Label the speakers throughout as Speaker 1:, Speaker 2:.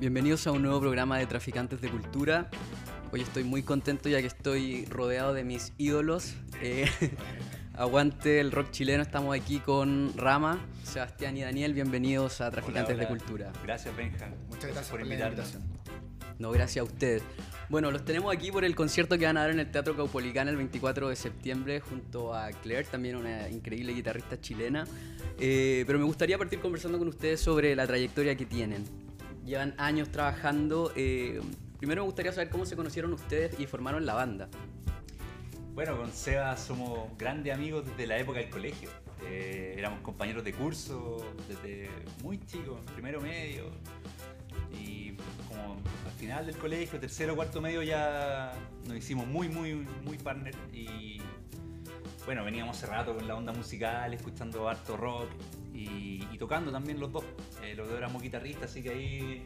Speaker 1: Bienvenidos a un nuevo programa de Traficantes de Cultura. Hoy estoy muy contento ya que estoy rodeado de mis ídolos. Eh, aguante el rock chileno, estamos aquí con Rama, Sebastián y Daniel. Bienvenidos a Traficantes
Speaker 2: Hola,
Speaker 1: de. Cultura.
Speaker 2: Gracias, Benja.
Speaker 3: Muchas gracias
Speaker 2: por
Speaker 3: por
Speaker 2: invitarnos.
Speaker 1: No, gracias a ustedes. Bueno, los tenemos aquí por el concierto que van a dar en el Teatro Caupolicán el 24 de septiembre junto a Claire, también una increíble guitarrista chilena. Eh, pero me gustaría partir conversando con ustedes sobre la trayectoria que tienen. Llevan años trabajando. eh, primero me gustaría saber cómo se conocieron ustedes y formaron la banda.
Speaker 2: Bueno, con Seba somos grandes amigos desde la época del colegio. Eh, éramos compañeros de curso desde muy chicos, primero medio. Y como al final del colegio, tercero, cuarto medio, ya nos hicimos muy, muy, muy partner. Bueno, veníamos hace rato con la onda musical, escuchando harto rock y, y tocando también los dos. Eh, los dos éramos guitarristas, así que ahí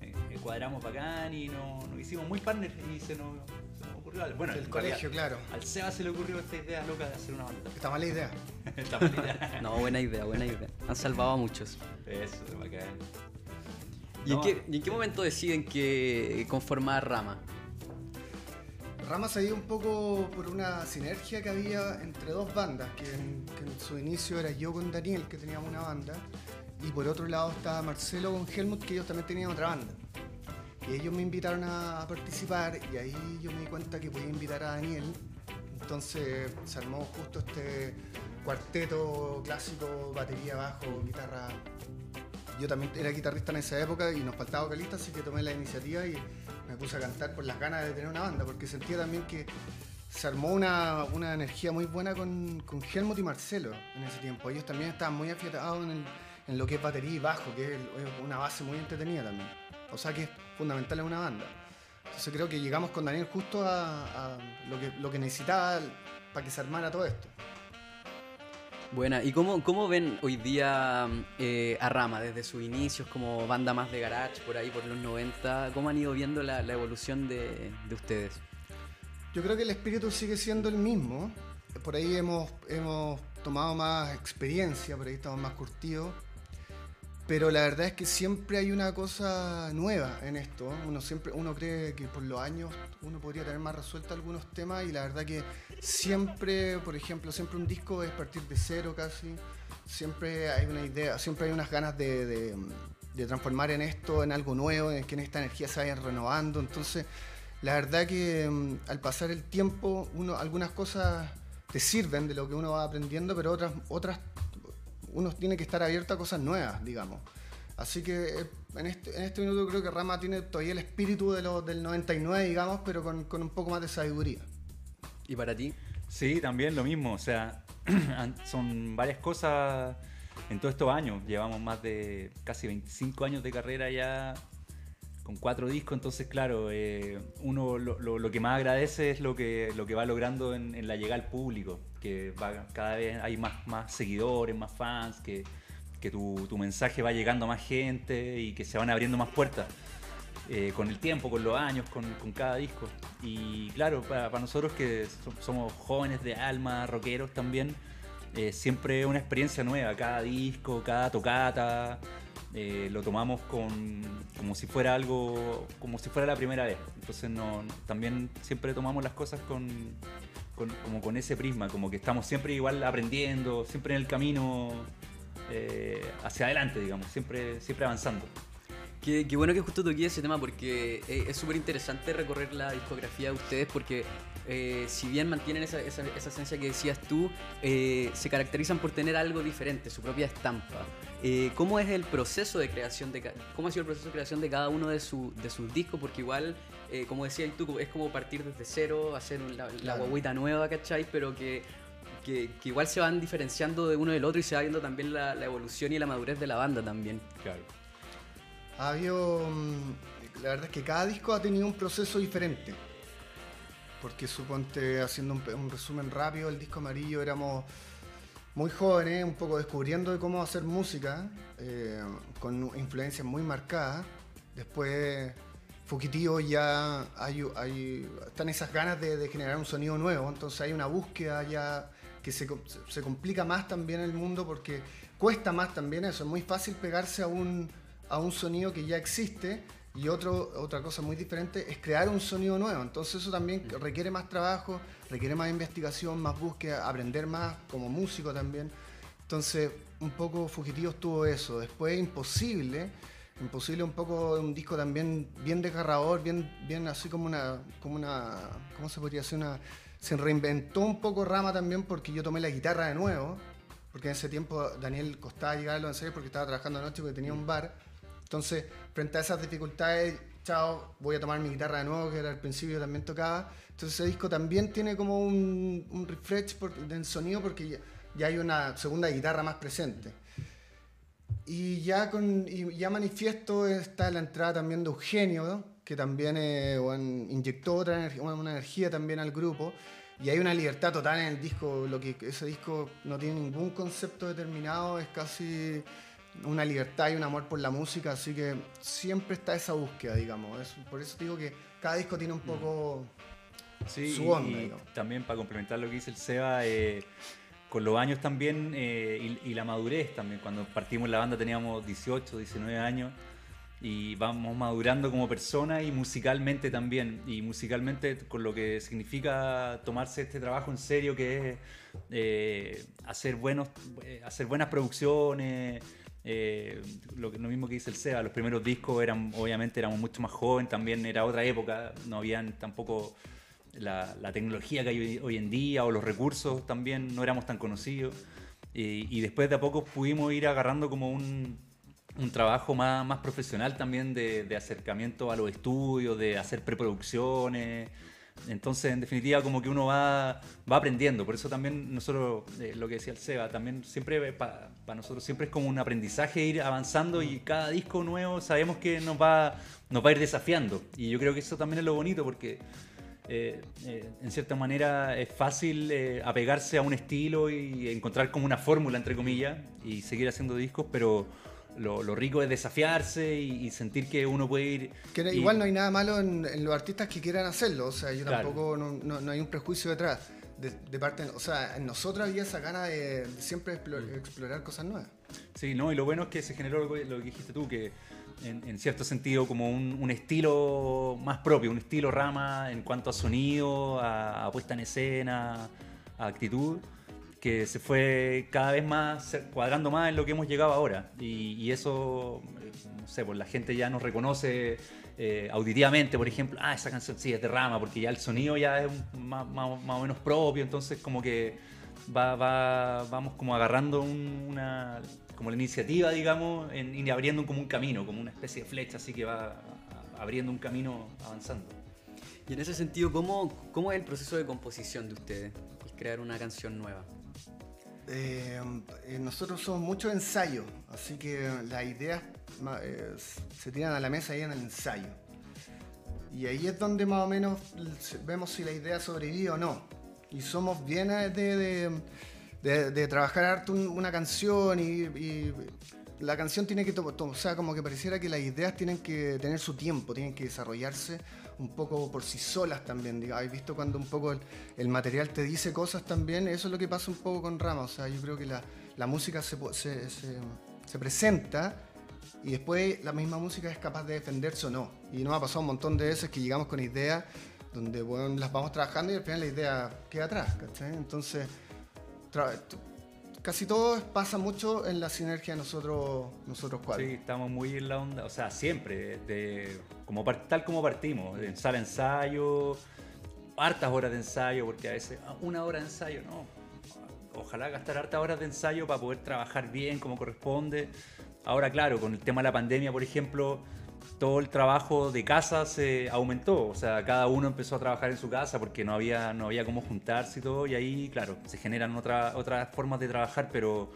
Speaker 2: eh, eh, cuadramos bacán y nos, nos hicimos muy partners y se nos, se nos ocurrió algo. Bueno, en
Speaker 3: colegio,
Speaker 2: realidad,
Speaker 3: claro.
Speaker 2: Al Seba se le ocurrió esta idea loca de hacer una banda.
Speaker 3: Está mala idea.
Speaker 2: Esta mala idea.
Speaker 1: No, buena idea, buena idea. Han salvado a muchos.
Speaker 2: Eso, bacán.
Speaker 1: ¿Y, en
Speaker 2: No.
Speaker 1: qué, y en qué momento deciden que conformar Rama?
Speaker 3: Rama se dio un poco por una sinergia que había entre dos bandas, que en, que en su inicio era yo con Daniel, que teníamos una banda, y por otro lado estaba Marcelo con Helmut, que ellos también tenían otra banda. Y ellos me invitaron a participar y ahí yo me di cuenta que podía invitar a Daniel. Entonces se armó justo este cuarteto clásico, batería, bajo, guitarra. Yo también era guitarrista en esa época y nos faltaba vocalista, así que tomé la iniciativa y me puse a cantar por las ganas de tener una banda, porque sentía también que se armó una, una energía muy buena con, con Helmut y Marcelo en ese tiempo. Ellos también estaban muy afiatados en, en lo que es batería y bajo, que es una base muy entretenida también. O sea que es fundamental en una banda. Entonces creo que llegamos con Daniel justo a, a lo, que, lo que necesitaba para que se armara todo esto.
Speaker 1: Buena, ¿y cómo, cómo ven hoy día eh, a Rama desde sus inicios como banda más de garage por ahí por los 90? ¿Cómo han ido viendo la, la evolución de, de ustedes?
Speaker 3: Yo creo que el espíritu sigue siendo el mismo. Por ahí hemos, hemos tomado más experiencia, por ahí estamos más curtidos. Pero la verdad es que siempre hay una cosa nueva en esto. Uno siempre, uno cree que por los años uno podría tener más resuelto algunos temas y la verdad que siempre, por ejemplo, siempre un disco es partir de cero casi. Siempre hay una idea, siempre hay unas ganas de, de- de transformar en esto en algo nuevo, en que en esta energía se vayan renovando. Entonces, la verdad que mm, al pasar el tiempo, uno, algunas cosas te sirven de lo que uno va aprendiendo, pero otras, otras uno tiene que estar abierto a cosas nuevas, digamos. Así que eh, en este, en este minuto creo que Rama tiene todavía el espíritu de lo, del 99, digamos, pero con, con un poco más de sabiduría.
Speaker 1: ¿Y para ti?
Speaker 2: Sí, también lo mismo. O sea, son varias cosas en todos estos años. Llevamos más de casi 25 años de carrera ya con cuatro discos. Entonces, claro, eh, uno lo, que más agradece es lo que, lo que va logrando en, la llegada al público. Que cada vez hay más, más seguidores, más fans, que, que tu, mensaje va llegando a más gente y que se van abriendo más puertas eh, con el tiempo, con los años, con, con cada disco. Y claro, para, nosotros que so- somos jóvenes de alma, rockeros también, eh, siempre una experiencia nueva, cada disco, cada tocata, eh, lo tomamos con, como si fuera algo, como si fuera la primera vez. Entonces no, también siempre tomamos las cosas con, con- como con ese prisma, como que estamos siempre igual aprendiendo, siempre en el camino eh, hacia adelante, digamos, siempre, siempre avanzando.
Speaker 1: Qué, qué bueno que justo toqué ese tema porque eh, es súper interesante recorrer la discografía de ustedes porque eh, si bien mantienen esa, esa- esa esencia que decías tú, eh, se caracterizan por tener algo diferente, su propia estampa. Eh, ¿Cómo es el proceso de creación de cómo ha sido el proceso de creación de cada uno de, su- de sus discos? Porque igual, eh, como decías tú, es como partir desde cero, hacer la, la
Speaker 3: Claro.
Speaker 1: guaguita nueva, ¿cachai? Pero que, que, que igual se van diferenciando de uno del otro y se va viendo también la, la evolución y la madurez de la banda también.
Speaker 2: Claro.
Speaker 3: Ha habido. mm, La verdad es que cada disco ha tenido un proceso diferente. Porque suponte, haciendo un, pe- un resumen rápido, el disco amarillo éramos muy jóvenes, un poco descubriendo de cómo hacer música, eh, con influencias muy marcadas. Después, Fugitivo ya hay, están esas ganas de, de generar un sonido nuevo, entonces hay una búsqueda ya que se, se complica más también el mundo porque cuesta más también eso, es muy fácil pegarse a un, a un sonido que ya existe y otro, otra cosa muy diferente es crear un sonido nuevo. Entonces eso también requiere más trabajo, requiere más investigación, más búsqueda, aprender más como músico también. Entonces un poco Fugitivos tuvo eso. Después Imposible, Imposible un poco un disco también bien desgarrador, bien, bien así como una, como una, ¿cómo se podría decir? Una, se reinventó un poco Rama también porque yo tomé la guitarra de nuevo, porque en ese tiempo Daniel costaba llegar a los ensayos porque estaba trabajando anoche porque tenía un bar entonces, frente a esas dificultades, chao, voy a tomar mi guitarra de nuevo, que era al principio también tocaba. Entonces ese disco también tiene como un, refresh por, del sonido porque ya, hay una segunda guitarra más presente. Y ya, con, y ya manifiesto está la entrada también de Eugenio, que también eh, inyectó otra energía, una energía también al grupo. Y hay una libertad total en el disco, lo que ese disco no tiene ningún concepto determinado, es casi una libertad y un amor por la música, así que siempre está esa búsqueda, digamos. por eso digo que cada disco tiene un poco su onda.
Speaker 2: Y, también para complementar lo que dice el Seba, eh, con los años también eh, y, la madurez también. Cuando partimos la banda teníamos 18, 19 años y vamos madurando como persona y musicalmente también. Y musicalmente con lo que significa tomarse este trabajo en serio, que es eh, hacer, buenos, hacer buenas producciones. Eh, lo, mismo que dice el SEA, los primeros discos eran, obviamente éramos mucho más jóvenes, también era otra época, no habían tampoco la, tecnología que hay hoy, en día o los recursos también no éramos tan conocidos. Y, después de a poco pudimos ir agarrando como un, trabajo más, profesional también de, acercamiento a los estudios, de hacer preproducciones, entonces, en definitiva, como que uno va, va aprendiendo. Por eso también nosotros, eh, lo que decía el Seba, también siempre, para nosotros siempre es como un aprendizaje ir avanzando y cada disco nuevo sabemos que nos va, nos va a ir desafiando. Y yo creo que eso también es lo bonito porque... Eh, eh, en cierta manera es fácil apegarse a un estilo y encontrar como una fórmula, entre comillas, y seguir haciendo discos, pero lo, rico es desafiarse y, sentir que uno puede ir.
Speaker 3: Que igual no hay nada malo en, los artistas que quieran hacerlo, o sea, yo tampoco, no, hay un prejuicio detrás. De, parte, o sea, en nosotros había esa gana de, siempre mm. explorar, cosas nuevas.
Speaker 2: Sí, no, y lo bueno es que se generó lo, que dijiste tú, que en, cierto sentido como un, estilo más propio, un estilo rama en cuanto a sonido, a puesta en escena, a actitud que se fue cada vez más cuadrando más en lo que hemos llegado ahora. Y, eso, eh, no sé, pues la gente ya nos reconoce eh, auditivamente, por ejemplo, ah, esa canción sí es de rama, porque ya el sonido ya es más, o menos propio, entonces como que va, va, vamos como agarrando una, como la iniciativa, digamos, en, y abriendo como un camino, como una especie de flecha, así que va abriendo un camino avanzando.
Speaker 1: Y en ese sentido, ¿cómo, cómo es el proceso de composición de ustedes? crear una canción nueva.
Speaker 3: Eh, nosotros somos mucho ensayo, así que las ideas eh, se tiran a la mesa ahí en el ensayo. Y ahí es donde más o menos vemos si la idea sobrevive o no. Y somos bien de, de, trabajar harto una canción y, la canción tiene que, o sea, como que pareciera que las ideas tienen que tener su tiempo, tienen que desarrollarse un poco por sí solas también. ¿Habéis visto cuando un poco el, material te dice cosas también? Eso es lo que pasa un poco con Rama. O sea, yo creo que la, música se, se, presenta y después la misma música es capaz de defenderse o no. Y nos ha pasado un montón de veces que llegamos con ideas donde bueno, las vamos trabajando y al final la idea queda atrás. Entonces, casi todo pasa mucho en la sinergia de nosotros, nosotros cuatro.
Speaker 2: Sí, estamos muy en la onda, o sea, siempre, de, como, tal como partimos, en sala ensayo, hartas horas de ensayo, porque a veces ah, una hora de ensayo, no. Ojalá gastar hartas horas de ensayo para poder trabajar bien como corresponde. Ahora, claro, con el tema de la pandemia, por ejemplo, todo el trabajo de casa se aumentó, o sea, cada uno empezó a trabajar en su casa porque no había, no había cómo juntarse y todo, y ahí, claro, se generan otra, otras formas de trabajar, pero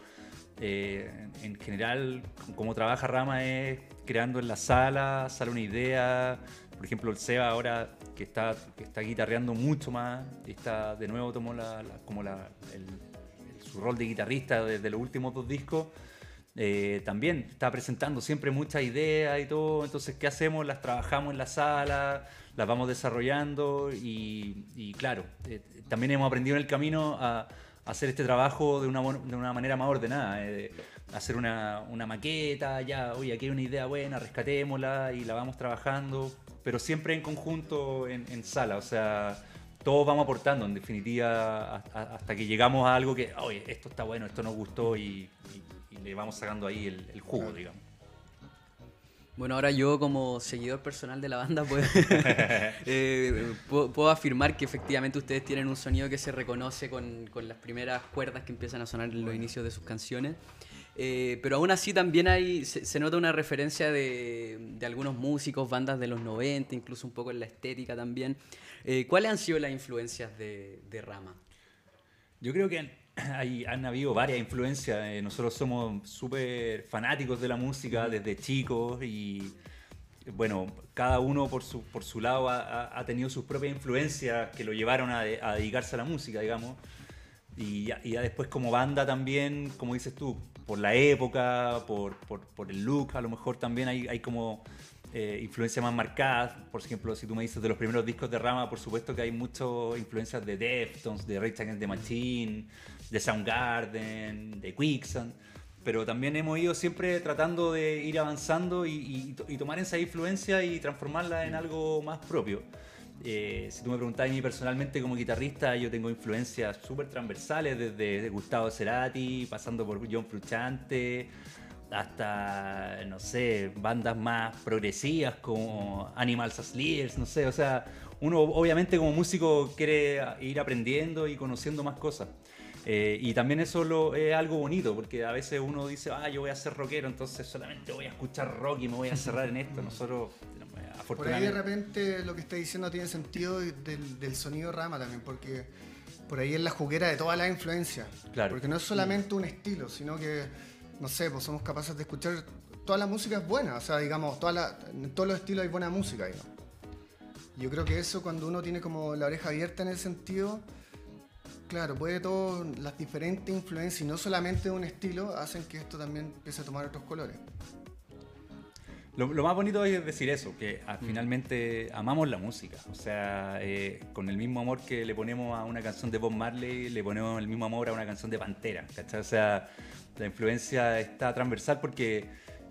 Speaker 2: eh, en general, como trabaja Rama es creando en la sala, sale una idea, por ejemplo, el Seba ahora que está, que está guitarreando mucho más, está, de nuevo tomó la, como la, su rol de guitarrista desde los últimos dos discos, eh, también está presentando siempre muchas ideas y todo. Entonces, ¿qué hacemos? Las trabajamos en la sala, las vamos desarrollando y, claro, eh, también hemos aprendido en el camino a, hacer este trabajo de una, de una manera más ordenada. eh, hacer una, una maqueta, ya, oye, aquí hay una idea buena, rescatémosla y la vamos trabajando, pero siempre en conjunto en, sala, o sea, todos vamos aportando, en definitiva, hasta que llegamos a algo que, oye, esto está bueno, esto nos gustó y le vamos sacando ahí el, el jugo,
Speaker 3: Claro.
Speaker 2: digamos.
Speaker 1: Bueno, ahora yo como seguidor personal de la banda pues, eh, puedo, puedo afirmar que efectivamente ustedes tienen un sonido que se reconoce con, con las primeras cuerdas que empiezan a sonar en los inicios de sus canciones. Eh, pero aún así también hay, se, se nota una referencia de, de algunos músicos, bandas de los 90, incluso un poco en la estética también. Eh, ¿Cuáles han sido las influencias de, de Rama?
Speaker 2: Yo creo que han, hay- han habido varias influencias. eh, nosotros somos súper fanáticos de la música desde chicos y bueno, cada uno por su, por su lado ha, ha- tenido sus propias influencias que lo llevaron a, a dedicarse a la música, digamos. Y ya, y ya después como banda también, como dices tú, por la época, por, por- por el look, a lo mejor también hay, hay como eh, influencias más marcadas. Por ejemplo, si tú me dices de los primeros discos de Rama, por supuesto que hay muchas influencias de Deftones, de Rage Against the Machine, de Soundgarden, de Quicksand. Pero también hemos ido siempre tratando de ir avanzando y, y y tomar esa influencia y transformarla en algo más propio. Eh, si tú me preguntas a mí personalmente como guitarrista, yo tengo influencias súper transversales, desde Gustavo Cerati, pasando por John Frusciante, hasta, no sé, bandas más progresivas como Animals as Leaders, no sé, o sea, uno obviamente como músico quiere ir aprendiendo y conociendo más cosas. Eh, y también eso lo, es algo bonito, porque a veces uno dice, ah, yo voy a ser rockero, entonces solamente voy a escuchar rock y me voy a cerrar en esto. Nosotros, eh,
Speaker 3: Por ahí de
Speaker 2: afortunadamente...
Speaker 3: repente lo que está diciendo tiene sentido del, del sonido rama también, porque por ahí es la juguera de todas las influencias.
Speaker 2: Claro.
Speaker 3: Porque no es solamente un estilo, sino que, no sé, pues somos capaces de escuchar toda la música es buena, o sea, digamos, toda la- en todos los estilos hay buena música, digamos. Yo creo que eso cuando uno tiene como la oreja abierta en ese sentido, claro, puede todo, las diferentes influencias y no solamente un estilo, hacen que esto también empiece a tomar otros colores.
Speaker 2: Lo, lo más bonito es decir eso, que ah, finalmente amamos la música. O sea, eh, con el mismo amor que le ponemos a una canción de Bob Marley, le ponemos el mismo amor a una canción de Pantera. ¿cachai? O sea, la influencia está transversal porque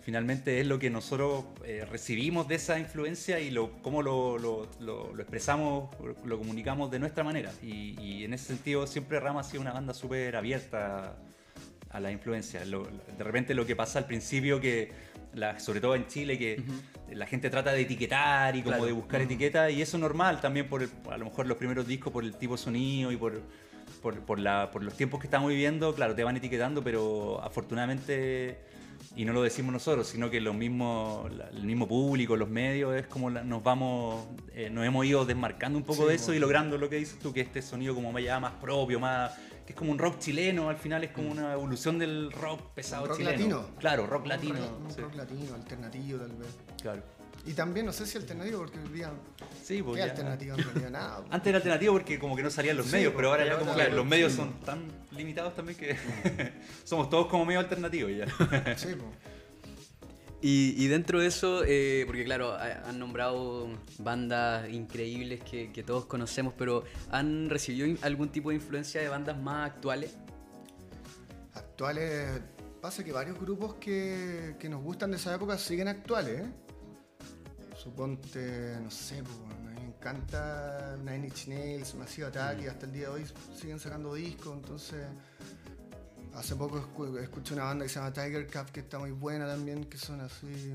Speaker 2: finalmente es lo que nosotros eh, recibimos de esa influencia y lo, cómo lo, lo- lo- lo expresamos, lo comunicamos de nuestra manera. Y, y en ese sentido siempre Rama ha sido una banda súper abierta a la influencia. De repente lo que pasa al principio que, la- sobre todo en Chile, que la gente trata de etiquetar y como
Speaker 1: Claro.
Speaker 2: de buscar etiquetas y eso es normal también por el- a lo mejor los primeros discos por el tipo de sonido y por, por, por la- por los tiempos que estamos viviendo, claro, te van etiquetando, pero afortunadamente, y no lo decimos nosotros, sino que los mismos, la- el mismo público, los medios, es como nos vamos, eh, nos hemos ido desmarcando un poco
Speaker 3: Sí,
Speaker 2: de eso
Speaker 3: bueno.
Speaker 2: y logrando lo que dices tú, que este sonido como ya más propio, más que es como un rock chileno, al final es como una evolución del rock pesado
Speaker 3: Rock
Speaker 2: chileno.
Speaker 3: latino.
Speaker 2: Claro, rock
Speaker 3: Un
Speaker 2: latino.
Speaker 3: rock- Un
Speaker 2: sí,
Speaker 3: rock latino, alternativo tal vez.
Speaker 2: claro.
Speaker 3: Y también, no sé si alternativo, porque hoy día,
Speaker 2: Sí, pues
Speaker 3: ¿qué
Speaker 2: ya-
Speaker 3: alternativo en realidad? Nada.
Speaker 2: Antes era alternativo porque como que no salían los
Speaker 3: Sí,
Speaker 2: medios, pero ahora
Speaker 3: pero
Speaker 2: ya como
Speaker 3: ahora
Speaker 2: que
Speaker 3: claro,
Speaker 2: los medios
Speaker 3: sí.
Speaker 2: son tan limitados también que somos todos como medio alternativos ya.
Speaker 3: Sí, po.
Speaker 1: Y, y dentro de eso, eh, porque claro, ha- han nombrado bandas increíbles que, que todos conocemos, pero ¿han recibido algún tipo de influencia de bandas más actuales?
Speaker 3: Actuales. Pasa que varios grupos que, que nos gustan de esa época siguen actuales, ¿eh? Suponte, no sé, pues, a mí me encanta Nine Inch Nails, Massive Attack y hasta el día de hoy siguen sacando discos, entonces. Hace poco escu- escuché una banda que se llama Tiger Cup que está muy buena también, que son así,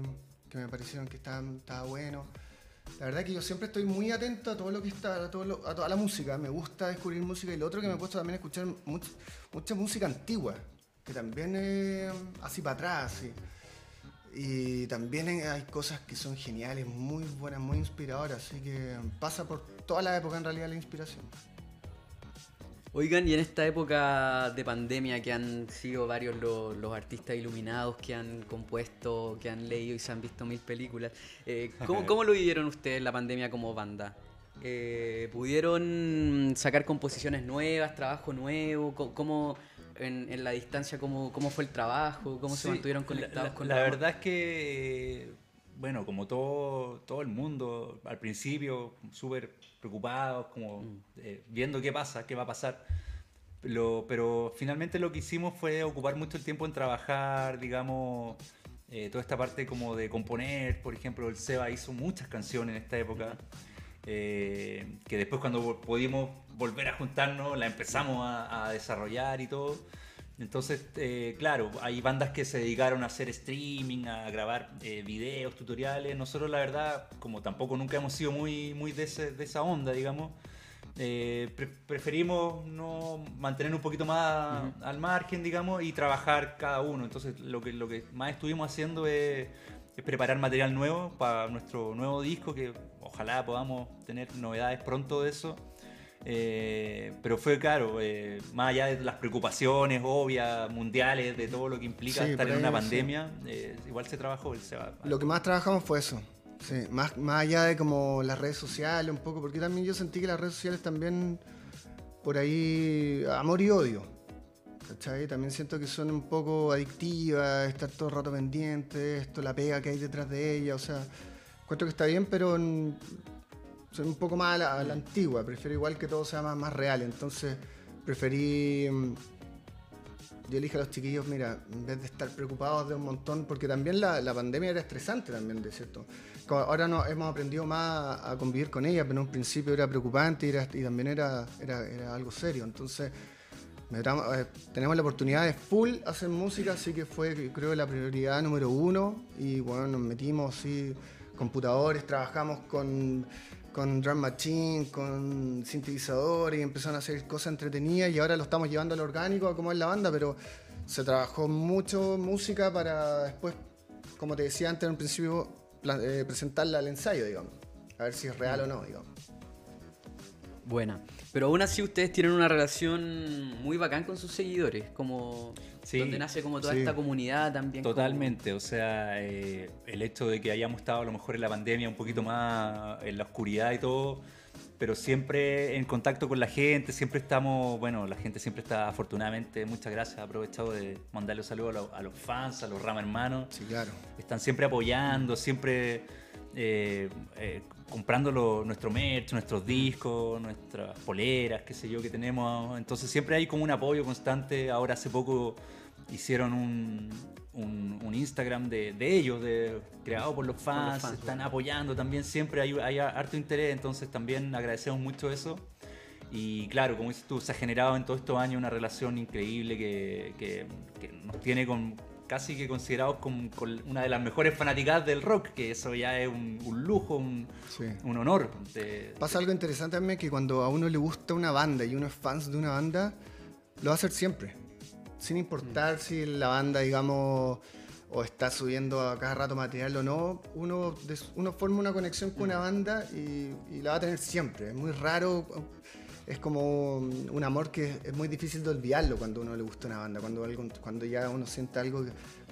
Speaker 3: que me parecieron que estaban, estaba bueno. La verdad que yo siempre estoy muy atento a todo lo que está, a, todo lo- a toda la música. Me gusta descubrir música y lo otro que me he puesto también a escuchar much- mucha música antigua, que también es así para atrás. así. Y también hay cosas que son geniales, muy buenas, muy inspiradoras. Así que pasa por toda la época en realidad la inspiración.
Speaker 1: Oigan, y en esta época de pandemia que han sido varios lo- los artistas iluminados que han compuesto, que han leído y se han visto mil películas, eh, ¿cómo, cómo lo vivieron ustedes la pandemia como banda? Eh, ¿Pudieron sacar composiciones nuevas, trabajo nuevo? ¿Cómo, en, en la distancia, cómo, cómo fue el trabajo? ¿Cómo se mantuvieron
Speaker 2: la-
Speaker 1: conectados
Speaker 2: la,
Speaker 1: con
Speaker 2: La
Speaker 1: Rama?
Speaker 2: verdad es que, bueno, como todo, todo el mundo, al principio súper preocupados, como
Speaker 1: Mm.
Speaker 2: eh, viendo qué pasa, qué va a pasar. Lo- pero finalmente lo que hicimos fue ocupar mucho el tiempo en trabajar, digamos, eh, toda esta parte como de componer. Por ejemplo, el Seba hizo muchas canciones en esta época. Eh, que después cuando pudimos volver a juntarnos la empezamos a, a desarrollar y todo. Entonces, eh, claro, hay bandas que se dedicaron a hacer streaming, a grabar eh, videos, tutoriales. Nosotros, la verdad, como tampoco nunca hemos sido muy, muy de, ese- de esa onda, digamos, eh, pre- preferimos no mantener un poquito más al margen, digamos, y trabajar cada uno. Entonces, lo que, lo que más estuvimos haciendo es, es preparar material nuevo para nuestro nuevo disco, que ojalá podamos tener novedades pronto de eso. Eh, pero fue claro, eh, más allá de las preocupaciones obvias, mundiales, de todo lo que implica
Speaker 3: Sí,
Speaker 2: estar en una
Speaker 3: sí.
Speaker 2: pandemia, eh, igual se trabajó, se va.
Speaker 3: Lo que más trabajamos fue eso. Sí, más, más allá de como las redes sociales un poco, porque también yo sentí que las redes sociales también por ahí amor y odio. ¿Cachai? También siento que son un poco adictivas, estar todo el rato pendiente, esto, la pega que hay detrás de ella, o sea, encuentro que está bien, pero en- son un poco más a la, antigua, prefiero igual que todo sea más, más real, entonces preferí... mm, yo le dije a los chiquillos, mira, en vez de estar preocupados de un montón, porque también la, la pandemia era estresante también, de cierto. Ahora no, hemos aprendido más a convivir con ella, pero en un principio era preocupante y, también era, era, era algo serio. Entonces, eh, tenemos la oportunidad de full hacer música, así que fue, creo, la prioridad número uno. Y bueno, nos metimos, sí, computadores, trabajamos con, con drum machine, con sintetizadores y empezaron a hacer cosas entretenidas. Y ahora lo estamos llevando al orgánico, a como es la banda, pero se trabajó mucho música para después, como te decía antes en un principio, eh, presentarla al ensayo, digamos. A ver si es real o no, digamos.
Speaker 1: Buena. Pero aún así ustedes tienen una relación muy bacán con sus seguidores, como
Speaker 2: Sí,
Speaker 1: donde nace como toda
Speaker 3: sí.
Speaker 1: esta comunidad también. como-
Speaker 2: Totalmente, o sea, eh, el hecho de que hayamos estado a lo mejor en la pandemia un poquito más en la oscuridad y todo, pero siempre en contacto con la gente, siempre estamos, bueno, la gente siempre está afortunadamente, muchas gracias, he aprovechado de mandarle un saludo a, los- a los fans, a los Rama hermanos,
Speaker 3: Sí, claro.
Speaker 2: están siempre apoyando, siempre eh, eh, comprando lo- nuestro merch, nuestros discos, nuestras poleras, qué sé yo, que tenemos. Entonces siempre hay como un apoyo constante. Ahora hace poco hicieron un, un- un Instagram de, de ellos, de, creado por los fans,
Speaker 1: fans,
Speaker 2: están apoyando también, siempre hay, hay harto interés, entonces también agradecemos mucho eso. Y claro, como dices tú, se ha generado en todos estos años una relación increíble que, que- que nos tiene con, casi que considerados como con una de las mejores fanáticas del rock, que eso ya es un, un lujo, un,
Speaker 3: Sí.
Speaker 2: un honor. de-
Speaker 3: Pasa algo interesante también que cuando a uno le gusta una banda y uno es fan de una banda, lo va a hacer siempre. Sin importar si la banda, digamos, o está subiendo a cada rato material o no, uno, uno forma una conexión con una banda y, y la va a tener siempre. Es muy raro, es como un amor que es muy difícil de olvidarlo cuando uno le gusta una banda, cuando, cuando ya uno siente algo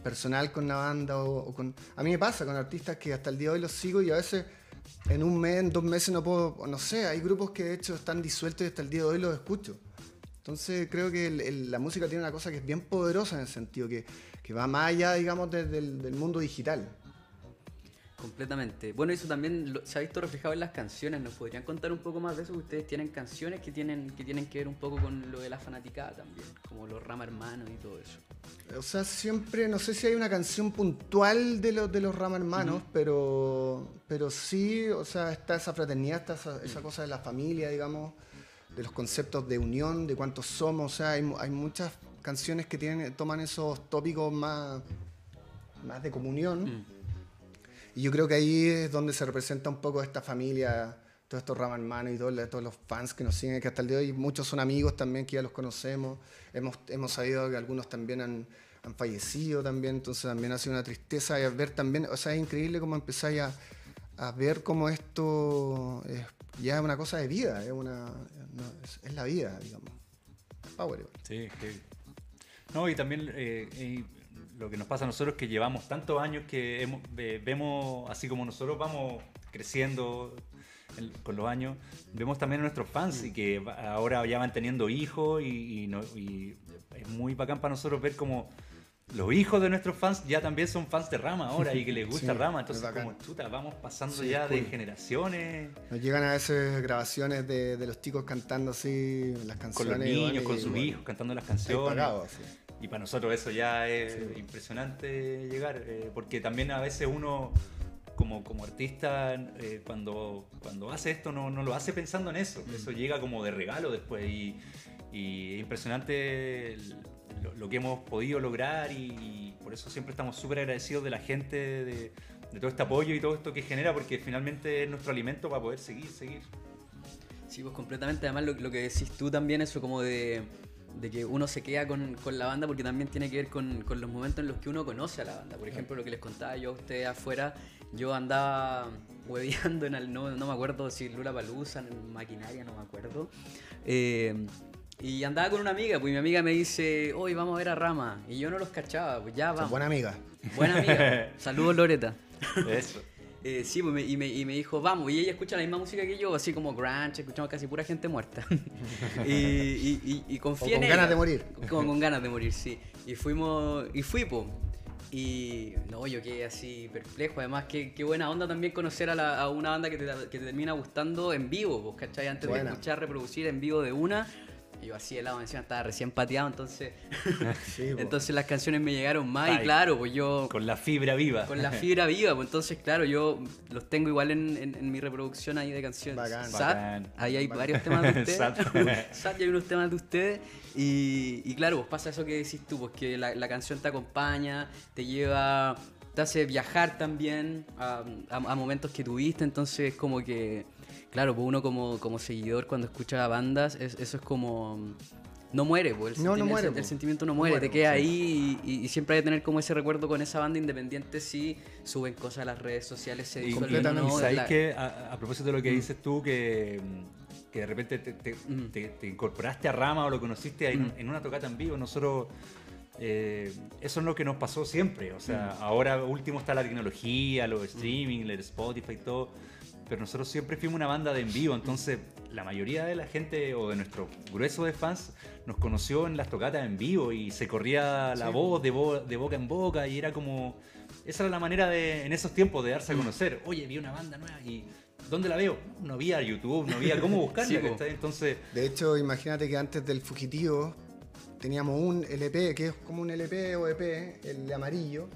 Speaker 3: personal con una banda o, con... A mí me pasa con artistas que hasta el día de hoy los sigo y a veces en un mes, en dos meses no puedo, no sé, hay grupos que de hecho están disueltos y hasta el día de hoy los escucho. Entonces creo que la música tiene una cosa que es bien poderosa en el sentido que, que va más allá, digamos, de- del mundo digital.
Speaker 1: Completamente. Bueno, eso también lo- se ha visto reflejado en las canciones. ¿Nos podrían contar un poco más de eso? Ustedes tienen canciones que tienen, que tienen que ver un poco con lo de la fanaticada también, como los Rama Hermanos y todo eso.
Speaker 3: O sea, siempre, no sé si hay una canción puntual de los, de los Rama Hermanos, pero, pero sí, o sea, está esa fraternidad, está esa, esa cosa de la familia, digamos, de los conceptos de unión, de cuántos somos, o sea, hay, mu- hay muchas canciones que tienen, toman esos tópicos más, más de comunión. Y yo creo que ahí es donde se representa un poco esta familia, todos estos Rama hermanos y todos, todos los fans que nos siguen, que hasta el día de hoy muchos son amigos también, que ya los conocemos. Hemos, hemos sabido que algunos también han, fallecido también, entonces también ha sido una tristeza y ver también, o sea, es increíble cómo empezáis a, ver cómo esto es ya es una cosa de vida, es, una, es, la vida, digamos. Power.
Speaker 2: Sí, heavy. No, y también eh, lo que nos pasa a nosotros es que llevamos tantos años que hemos- ve- vemos, así como nosotros vamos creciendo en- con los años, vemos también a nuestros fans y que ahora ya van teniendo hijos y, y no- y es muy bacán para nosotros ver cómo los hijos de nuestros fans ya también son fans de Rama ahora y que les gusta
Speaker 3: Sí,
Speaker 2: Rama.
Speaker 3: es
Speaker 2: Entonces, como chuta, vamos pasando
Speaker 3: Sí,
Speaker 2: ya de generaciones.
Speaker 3: Nos llegan a veces grabaciones de, de los chicos cantando así las
Speaker 2: Con
Speaker 3: canciones.
Speaker 2: los
Speaker 3: y
Speaker 2: niños, con sus
Speaker 3: bueno,
Speaker 2: hijos, cantando las canciones.
Speaker 3: pagado.
Speaker 2: Y para nosotros eso ya es impresionante llegar, eh, porque también a veces uno como, como artista eh, cuando, cuando hace esto no, no lo hace pensando en eso, eso llega como de regalo después y, y es impresionante el- lo, lo que hemos podido lograr y, por eso siempre estamos súper agradecidos de la gente, de, de todo este apoyo y todo esto que genera, porque finalmente es nuestro alimento para poder seguir, seguir.
Speaker 1: Sí, pues completamente. Además, lo, lo que decís tú también, eso como de, de que uno se queda con, con la banda, porque también tiene que ver con, con los momentos en los que uno conoce a la banda. Por ejemplo, lo que les contaba yo a ustedes afuera, yo andaba hueveando en el, no, no me acuerdo si Lula Palusa, en maquinaria, no me acuerdo. Eh, y andaba con una amiga, pues mi amiga me dice, hoy vamos a ver a Rama. Y yo no los cachaba, pues ya vamos.
Speaker 3: buena amiga.
Speaker 1: Buena amiga. Saludos, Loreta.
Speaker 2: Eso.
Speaker 1: Eh, sí, pues me- y, me, y me dijo, vamos, y ella escucha la misma música que yo, así como grunge, escuchamos casi pura gente muerta. y, y, y, y confía
Speaker 3: O con
Speaker 1: en
Speaker 3: ganas
Speaker 1: ella.
Speaker 3: de morir.
Speaker 1: Como con ganas de morir, sí. Y fuimos, y fui, po. Y no, yo quedé así perplejo. Además, qué, qué buena onda también conocer a, la- a una banda que te, que te termina gustando en vivo, pues, ¿cachai? Antes
Speaker 3: Buena.
Speaker 1: de escuchar reproducir en vivo de una. Y Yo así de lado encima estaba recién pateado, entonces,
Speaker 3: Sí, po.
Speaker 1: entonces las canciones me llegaron más.
Speaker 2: Ay,
Speaker 1: y claro, pues yo
Speaker 2: Con la fibra viva.
Speaker 1: con la fibra viva, pues entonces, claro, yo los tengo igual en, en- en mi reproducción ahí de canciones.
Speaker 3: Bacán.
Speaker 1: Ahí hay
Speaker 3: Bacán.
Speaker 1: varios temas de ustedes.
Speaker 2: Sat.
Speaker 1: Sat, y hay unos temas de ustedes. Y, y claro, pues pasa eso que decís tú, pues que la, la canción te acompaña, te lleva, te hace viajar también a, a- a momentos que tuviste, entonces como que, claro, pues uno como, como seguidor cuando escucha bandas, es- eso es como... No muere, pues el,
Speaker 3: No, no
Speaker 1: sentimiento-
Speaker 3: muere,
Speaker 1: el
Speaker 3: po.
Speaker 1: sentimiento no
Speaker 3: No
Speaker 1: muere,
Speaker 3: muere,
Speaker 1: te queda
Speaker 3: po, sí.
Speaker 1: ahí y, y- siempre hay que tener como ese recuerdo con esa banda independiente si suben cosas a las redes sociales, se
Speaker 2: Y,
Speaker 3: completamente.
Speaker 1: no. la-
Speaker 2: que, a, a propósito de lo que dices tú, que, que de repente te, te-
Speaker 1: Mm.
Speaker 2: te- te incorporaste a Rama o lo conociste en,
Speaker 1: Mm.
Speaker 2: en una tocata en vivo, nosotros. eh, eso es lo que nos pasó siempre. O sea,
Speaker 1: Mm.
Speaker 2: ahora último está la tecnología, los streaming, el Spotify y todo. Pero nosotros siempre fuimos una banda de en vivo, entonces la mayoría de la gente o de nuestro grueso de fans nos conoció en las tocatas en vivo y se corría la
Speaker 3: Sí.
Speaker 2: voz de, bo- de boca en boca y era como... Esa era la manera de, en esos tiempos de darse a conocer. Oye, vi una banda nueva y ¿dónde la veo? No había YouTube, no había cómo buscarla. Entonces,
Speaker 3: De hecho, imagínate que antes del Fugitivo teníamos un LP, que es como un LP o EP, el amarillo,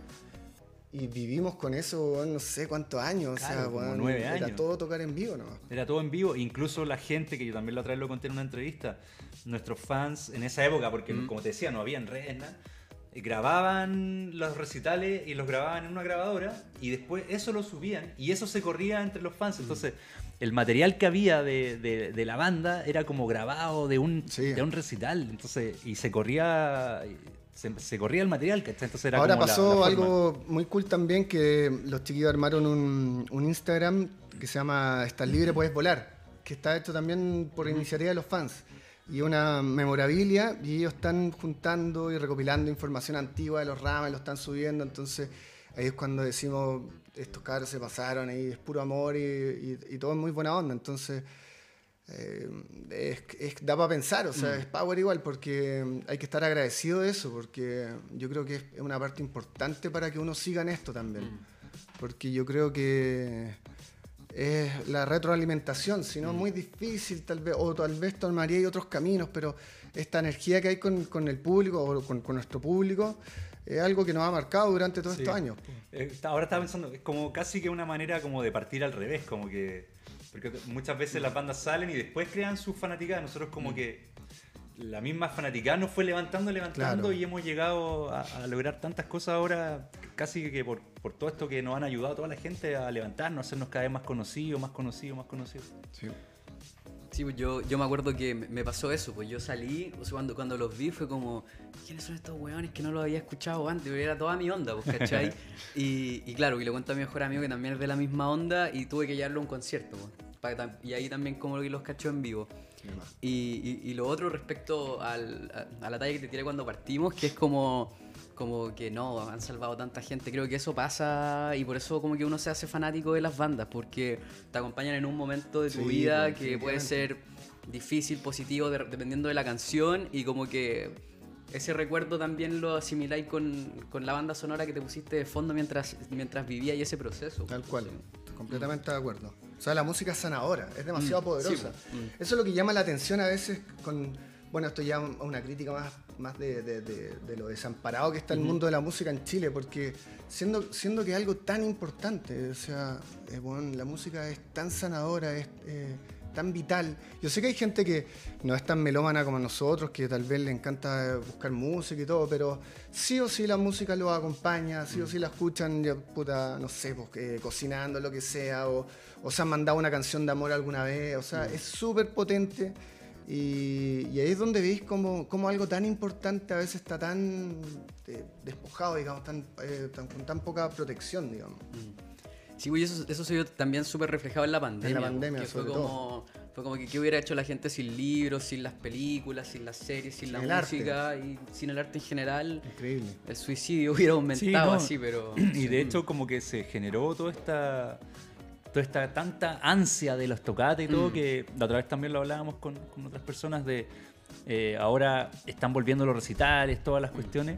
Speaker 3: y vivimos con eso, no sé cuántos años.
Speaker 2: Claro,
Speaker 3: o sea,
Speaker 2: como
Speaker 3: weón,
Speaker 2: nueve
Speaker 3: era
Speaker 2: años.
Speaker 3: todo tocar en vivo, ¿no?
Speaker 2: Era todo en vivo, incluso la gente, que yo también la otra vez lo conté en una entrevista, nuestros fans en esa época, porque
Speaker 1: Mm.
Speaker 2: como te decía, no había redes, nada, grababan los recitales y los grababan en una grabadora y después eso lo subían y eso se corría entre los fans. Entonces, el material que había de, de- de la banda era como grabado de un,
Speaker 3: Sí.
Speaker 2: de un recital, entonces, y se corría... Se, se corría el material, ¿cachai? Entonces era
Speaker 3: Ahora
Speaker 2: como la-
Speaker 3: pasó
Speaker 2: la forma.
Speaker 3: algo muy cool también que los chiquillos armaron un, un Instagram que se llama Estás libre, puedes volar, que está hecho también por iniciativa de los fans. Y una memorabilia, y ellos están juntando y recopilando información antigua de los ramas, lo están subiendo, entonces ahí es cuando decimos, estos cabros se pasaron ahí, es puro amor y, y- y todo es muy buena onda, entonces eh, es, es- da para pensar, o sea, es power igual, porque hay que estar agradecido de eso, porque yo creo que es una parte importante para que uno siga en esto también. Porque yo creo que es la retroalimentación, si no, muy difícil tal vez, o tal vez tomaría otros caminos, pero esta energía que hay con, con el público o con, con nuestro público es algo que nos ha marcado durante todos
Speaker 2: Sí.
Speaker 3: estos años.
Speaker 2: Eh, Ahora estaba pensando, es como casi que una manera como de partir al revés, como que... Porque muchas veces las bandas salen y después crean sus fanaticadas. Nosotros como que la misma fanaticada nos fue levantando, levantando
Speaker 3: Claro.
Speaker 2: y hemos llegado a, a lograr tantas cosas ahora, casi que por, por todo esto que nos han ayudado a toda la gente a levantarnos, a hacernos cada vez más conocidos, más conocidos, más conocidos.
Speaker 1: Sí, pues yo, yo me acuerdo que me pasó eso, pues yo salí, o sea, cuando, cuando los vi fue como, ¿quiénes son estos weones que no los había escuchado antes? Era toda mi onda, pues, ¿cachai? y, y claro, y le cuento a mi mejor amigo que también es de la misma onda y tuve que llevarlo a un concierto, pues, para y ahí también como que los cachó en vivo. Y, y- y lo otro respecto al- a, a la talla que te tiré cuando partimos, que es como, como que no, han salvado tanta gente. Creo que eso pasa y por eso como que uno se hace fanático de las bandas, porque te acompañan en un momento de tu
Speaker 3: Sí,
Speaker 1: vida
Speaker 3: pues,
Speaker 1: que puede ser difícil, positivo, de- dependiendo de la canción y como que ese recuerdo también lo asimiláis con, con la banda sonora que te pusiste de fondo mientras, mientras vivías ese proceso.
Speaker 3: Tal cual, completamente de acuerdo. O sea, la música es sanadora, es demasiado
Speaker 1: Mm,
Speaker 3: poderosa.
Speaker 1: sí, mm.
Speaker 3: Eso es lo que llama la atención a veces con. Bueno, esto ya una crítica más, más de, de- de- de lo desamparado que está el mundo de la música en Chile, porque siendo, siendo que es algo tan importante, o sea, eh, bueno, la música es tan sanadora, es eh, tan vital. Yo sé que hay gente que no es tan melómana como nosotros, que tal vez le encanta buscar música y todo, pero sí o sí la música los acompaña, sí o sí la escuchan, ya, puta, no sé, pues, eh, cocinando, lo que sea, o, o se han mandado una canción de amor alguna vez, o sea, es súper potente. Y, y ahí es donde veis como, como algo tan importante a veces está tan eh, despojado, digamos, tan, eh, tan- con tan poca protección, digamos.
Speaker 1: Sí, güey, eso, eso se vio también súper reflejado en la pandemia.
Speaker 3: En la pandemia,
Speaker 1: que fue
Speaker 3: sobre
Speaker 1: como, fue como que qué hubiera hecho la gente sin libros, sin las películas, sin las series, sin,
Speaker 3: Sin
Speaker 1: la
Speaker 3: arte.
Speaker 1: música y sin el arte en general.
Speaker 3: Increíble.
Speaker 1: El suicidio hubiera aumentado
Speaker 2: no.
Speaker 1: así, pero.
Speaker 2: Y de hecho como que se generó toda esta toda esta tanta ansia de los tocates y todo
Speaker 1: Mm.
Speaker 2: que la otra vez también lo hablábamos con, con otras personas de eh, ahora están volviendo los recitales, todas las cuestiones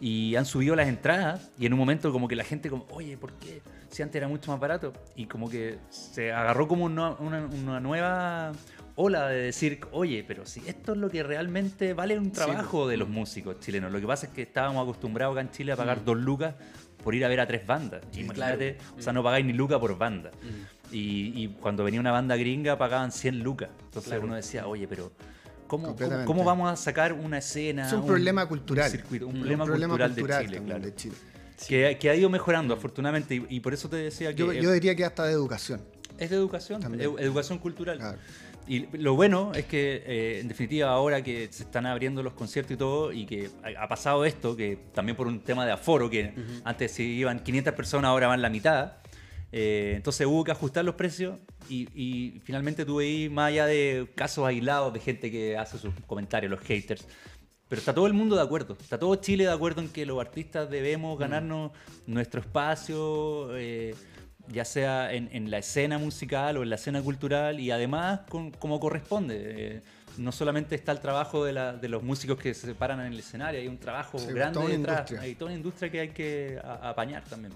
Speaker 2: y han subido las entradas y en un momento como que la gente como, oye, ¿por qué? Si antes era mucho más barato y como que se agarró como una, una- una nueva ola de decir, oye, pero si esto es lo que realmente vale un trabajo de los músicos chilenos. Lo que pasa es que estábamos acostumbrados acá en Chile a pagar dos lucas por ir a ver a tres bandas. Imagínate,
Speaker 1: claro.
Speaker 2: o sea, no pagáis ni lucas por banda.
Speaker 1: Mm.
Speaker 2: Y, y cuando venía una banda gringa pagaban 100 lucas. Entonces
Speaker 1: Claro.
Speaker 2: uno decía, oye, pero ¿cómo, cómo, vamos a sacar una escena?
Speaker 3: Es un problema cultural.
Speaker 2: circuito, un
Speaker 1: Mm.
Speaker 2: problema,
Speaker 3: Un problema
Speaker 2: cultural,
Speaker 3: cultural
Speaker 2: de Chile,
Speaker 3: también
Speaker 2: claro.
Speaker 3: de Chile.
Speaker 2: Que, que ha ido mejorando, afortunadamente. Y, y por eso te decía que
Speaker 3: Yo, yo diría que hasta de educación.
Speaker 2: es de educación,
Speaker 3: También.
Speaker 2: edu- educación cultural.
Speaker 3: Claro.
Speaker 2: Y lo bueno es que, eh, en definitiva, ahora que se están abriendo los conciertos y todo, y que ha, pasado esto, que también por un tema de aforo, que antes si iban 500 personas, ahora van la mitad. eh, entonces hubo que ajustar los precios y, y finalmente tuve ahí, más allá de casos aislados de gente que hace sus comentarios, los haters, pero está todo el mundo de acuerdo, está todo Chile de acuerdo en que los artistas debemos ganarnos nuestro espacio, eh, ya sea en, en la escena musical o en la escena cultural y además con- como corresponde. Eh, no solamente está el trabajo de, la- de los músicos que se paran en el escenario, hay un trabajo
Speaker 3: Sí,
Speaker 2: grande
Speaker 3: toda
Speaker 2: detrás,
Speaker 3: industria.
Speaker 2: hay toda una industria que hay que a- apañar también.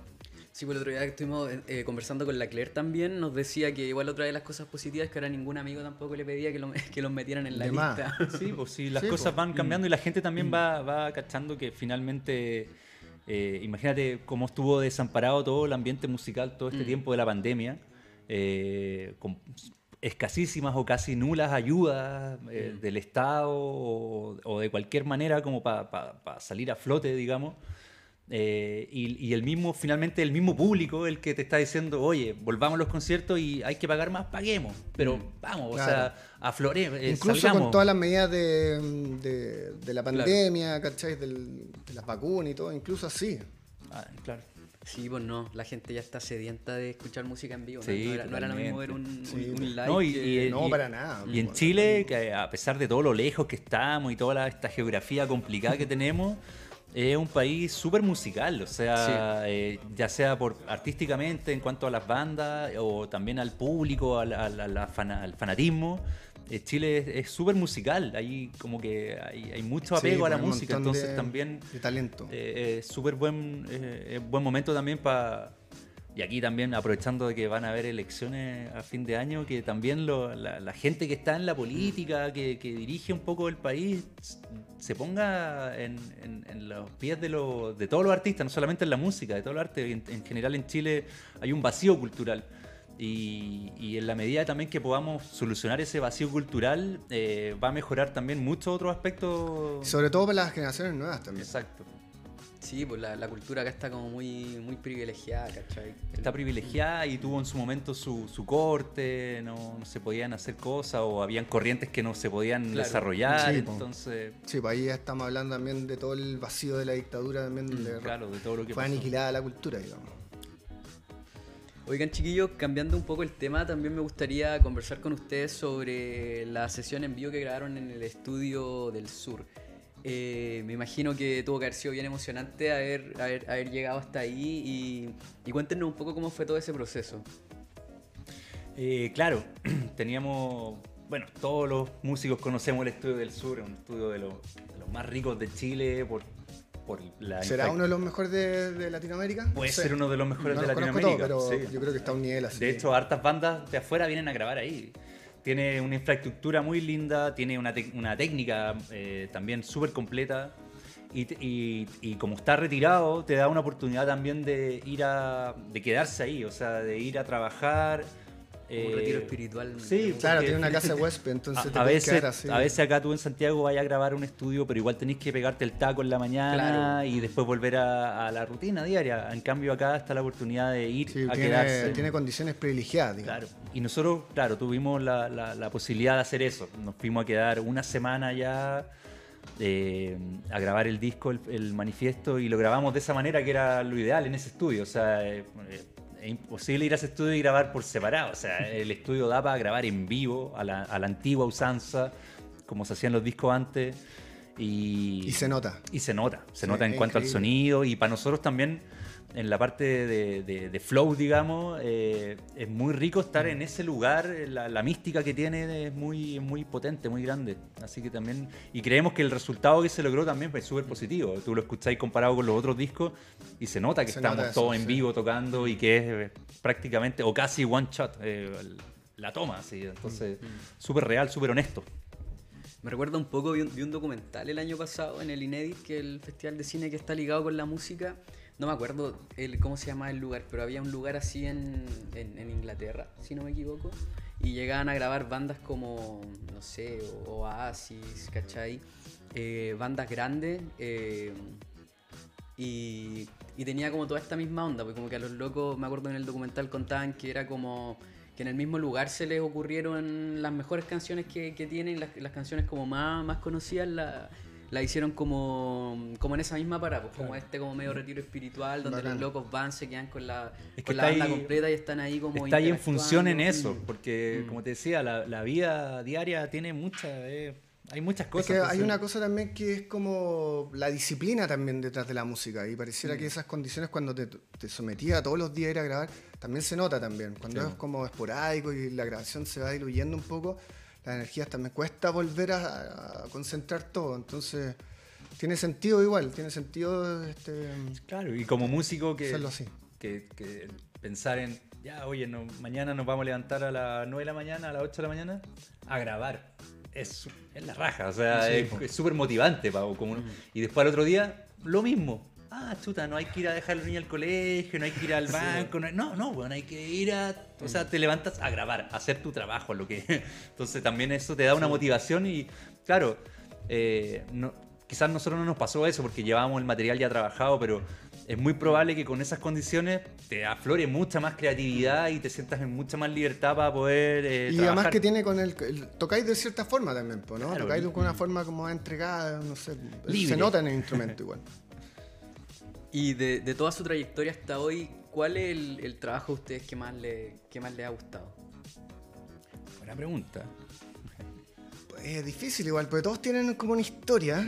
Speaker 1: Sí, por el otro día que estuvimos eh, conversando con la Claire también, nos decía que igual otra de las cosas positivas es que ahora ningún amigo tampoco le pedía que, lo, que los metieran en la
Speaker 3: De más.
Speaker 1: lista.
Speaker 2: Sí, pues sí, las
Speaker 3: Sí,
Speaker 2: cosas
Speaker 3: pues.
Speaker 2: van cambiando y la gente también va, va cachando que finalmente, eh, imagínate cómo estuvo desamparado todo el ambiente musical todo este tiempo de la pandemia, eh, con escasísimas o casi nulas ayudas eh, del Estado o, o de cualquier manera como para salir a flote, digamos. Eh, y, y el mismo, finalmente, el mismo público el que te está diciendo, oye, volvamos a los conciertos y hay que pagar más, paguemos. Pero vamos,
Speaker 3: Claro.
Speaker 2: o sea, afloremos. eh,
Speaker 3: Incluso
Speaker 2: salgamos.
Speaker 3: con todas las medidas de, de- de la pandemia, ¿cachai? Del- de las vacunas y todo, incluso así.
Speaker 2: Ah, claro.
Speaker 1: Sí, pues no, la gente ya está sedienta de escuchar música en vivo. ¿no?
Speaker 2: Sí,
Speaker 1: no, era, no era lo mismo ver un,
Speaker 3: Sí.
Speaker 1: un- un live.
Speaker 2: No, y-
Speaker 1: que-
Speaker 2: y-
Speaker 3: No, para nada.
Speaker 2: Y en
Speaker 3: Bueno,
Speaker 2: Chile, que a pesar de todo lo lejos que estamos y toda la- esta geografía complicada que tenemos, es un país súper musical, o sea, eh, ya sea por artísticamente en cuanto a las bandas o también al público, al, al- fana- al fanatismo. Eh, Chile es- súper musical, ahí como que hay, hay mucho
Speaker 3: Sí,
Speaker 2: apego a la música, entonces
Speaker 3: de-
Speaker 2: también
Speaker 3: De talento.
Speaker 2: eh, es súper buen, eh, buen momento también para... Y aquí también aprovechando de que van a haber elecciones a fin de año, que también lo- la, la gente que está en la política, que, que dirige un poco el país, se ponga en, en- en los pies de, los- de todos los artistas, no solamente en la música, de todo el arte. En, en general en Chile hay un vacío cultural. Y, y en la medida también que podamos solucionar ese vacío cultural, eh, va a mejorar también muchos otros aspectos.
Speaker 3: Sobre todo para las generaciones nuevas también.
Speaker 2: Exacto.
Speaker 1: Sí, pues la, la cultura acá está como muy, muy privilegiada, ¿cachai?
Speaker 2: está privilegiada y tuvo en su momento su, su corte, no, no se podían hacer cosas o habían corrientes que no se podían
Speaker 1: Claro.
Speaker 2: desarrollar,
Speaker 3: Sí, po.
Speaker 2: entonces,
Speaker 3: Sí, pues ahí ya estamos hablando también de todo el vacío de la dictadura también, donde
Speaker 2: claro, de todo lo que
Speaker 3: fue
Speaker 2: pasó.
Speaker 3: aniquilada la cultura, digamos.
Speaker 1: Oigan, chiquillos, cambiando un poco el tema, también me gustaría conversar con ustedes sobre la sesión en vivo que grabaron en el estudio del sur. Eh, me imagino que tuvo que haber sido bien emocionante haber, haber, haber llegado hasta ahí y, y cuéntenos un poco cómo fue todo ese proceso.
Speaker 2: Eh, claro, teníamos, bueno, todos los músicos conocemos el Estudio del Sur, un estudio de, de los más ricos de Chile por, por la
Speaker 3: ¿Será uno de los mejores de, de Latinoamérica?
Speaker 2: Puede
Speaker 3: No sé.
Speaker 2: ser uno de los mejores
Speaker 3: No
Speaker 2: de
Speaker 3: los
Speaker 2: Latinoamérica.
Speaker 3: todos, pero
Speaker 2: sí.
Speaker 3: yo creo que está a un nivel así.
Speaker 2: De hecho, hartas bandas de afuera vienen a grabar ahí. Tiene una infraestructura muy linda, tiene una, una técnica eh, también súper completa. Y, y- y como está retirado, te da una oportunidad también de ir a. de quedarse ahí, o sea, de ir a trabajar. Eh,
Speaker 1: un retiro espiritual.
Speaker 2: Sí,
Speaker 3: Claro, tiene una casa de huésped, entonces te
Speaker 2: a, a
Speaker 3: puedes
Speaker 2: veces,
Speaker 3: quedar así.
Speaker 2: a veces acá tú en Santiago vayas a grabar un estudio, pero igual tenés que pegarte el taco en la mañana
Speaker 1: Claro.
Speaker 2: y después volver a, a la rutina diaria. En cambio acá está la oportunidad de ir
Speaker 3: Sí,
Speaker 2: a
Speaker 3: tiene,
Speaker 2: quedarse.
Speaker 3: tiene condiciones privilegiadas, digamos.
Speaker 2: Claro. Y nosotros, claro, tuvimos la, la- la posibilidad de hacer eso. Nos fuimos a quedar una semana ya eh, a grabar el disco, el, el manifiesto, y lo grabamos de esa manera que era lo ideal en ese estudio. O sea, eh, eh, es imposible ir a ese estudio y grabar por separado. O sea, el estudio da para grabar en vivo, a la, a la antigua usanza, como se hacían los discos antes. Y,
Speaker 3: Y se nota.
Speaker 2: y se nota, se
Speaker 3: Sí,
Speaker 2: nota en cuanto al sonido y para nosotros también en la parte de, de- de flow, digamos, eh, es muy rico estar en ese lugar, la, la mística que tiene es muy, muy potente, muy grande. Así que también, y creemos que el resultado que se logró también fue súper positivo. Tú lo escucháis comparado con los otros discos y se nota que
Speaker 3: Se
Speaker 2: estamos
Speaker 3: nota eso,
Speaker 2: todos en
Speaker 3: sí.
Speaker 2: vivo tocando y que es eh, prácticamente, o casi one shot, eh, la toma, así. Entonces,
Speaker 3: Mm,
Speaker 2: súper real, súper honesto.
Speaker 1: Me recuerda un poco, vi un, documental el año pasado en el Inédit, que es el festival de cine que está ligado con la música. No me acuerdo el, cómo se llama el lugar, pero había un lugar así en, en- en Inglaterra, si no me equivoco. Y llegaban a grabar bandas como, no sé, o- Oasis, ¿cachai? Eh, bandas grandes. eh, y, y tenía como toda esta misma onda, porque como que a los locos, me acuerdo en el documental contaban que era como que en el mismo lugar se les ocurrieron las mejores canciones que, que tienen, las, las canciones como más, más conocidas, la, la hicieron como, como en esa misma parada, pues, como este como medio retiro espiritual, donde los locos van, se quedan con la,
Speaker 2: Es que
Speaker 1: con la banda
Speaker 2: ahí-
Speaker 1: completa y están ahí como
Speaker 2: Está ahí en función en eso, porque
Speaker 1: Mm.
Speaker 2: como te decía, la, la vida diaria tiene muchas, eh, hay muchas
Speaker 3: Es
Speaker 2: cosas.
Speaker 3: que hay una cosa también que es como la disciplina también detrás de la música y pareciera
Speaker 2: Mm.
Speaker 3: que esas condiciones cuando te, te sometías a todos los días a ir a grabar también se nota también. Cuando
Speaker 2: Sí.
Speaker 3: es como esporádico y la grabación se va diluyendo un poco, las energías también cuesta volver a, a concentrar todo. Entonces tiene sentido igual, tiene sentido este,
Speaker 2: Claro, y como músico que,
Speaker 3: así.
Speaker 2: que, que pensar en, ya, oye, no, mañana nos vamos a levantar a las 9 de la mañana, a las 8 de la mañana, a grabar. Es, es la raja, o sea,
Speaker 3: Sí,
Speaker 2: es súper motivante. Como, Y después al otro día, lo mismo. Ah, chuta, no hay que ir a dejar al niño al colegio, no hay que ir al banco. No, no, no, bueno, hay que ir a. O sea, te levantas a grabar, a hacer tu trabajo, lo que. Entonces también eso te da una motivación y, claro, eh, no, quizás nosotros no nos pasó eso porque llevábamos el material ya trabajado, pero es muy probable que con esas condiciones te aflore mucha más creatividad y te sientas en mucha más libertad para poder. eh,
Speaker 3: Y
Speaker 2: trabajar.
Speaker 3: además que tiene con el, el- Tocáis de cierta forma también, ¿no?
Speaker 2: Claro,
Speaker 3: tocáis con una forma como entregada, no sé.
Speaker 2: Libre.
Speaker 3: Se nota en el instrumento igual.
Speaker 1: Y de, de toda su trayectoria hasta hoy, ¿cuál es el, el trabajo de ustedes que más le, que más les ha gustado?
Speaker 2: Buena pregunta.
Speaker 3: Es difícil igual, porque todos tienen como una historia.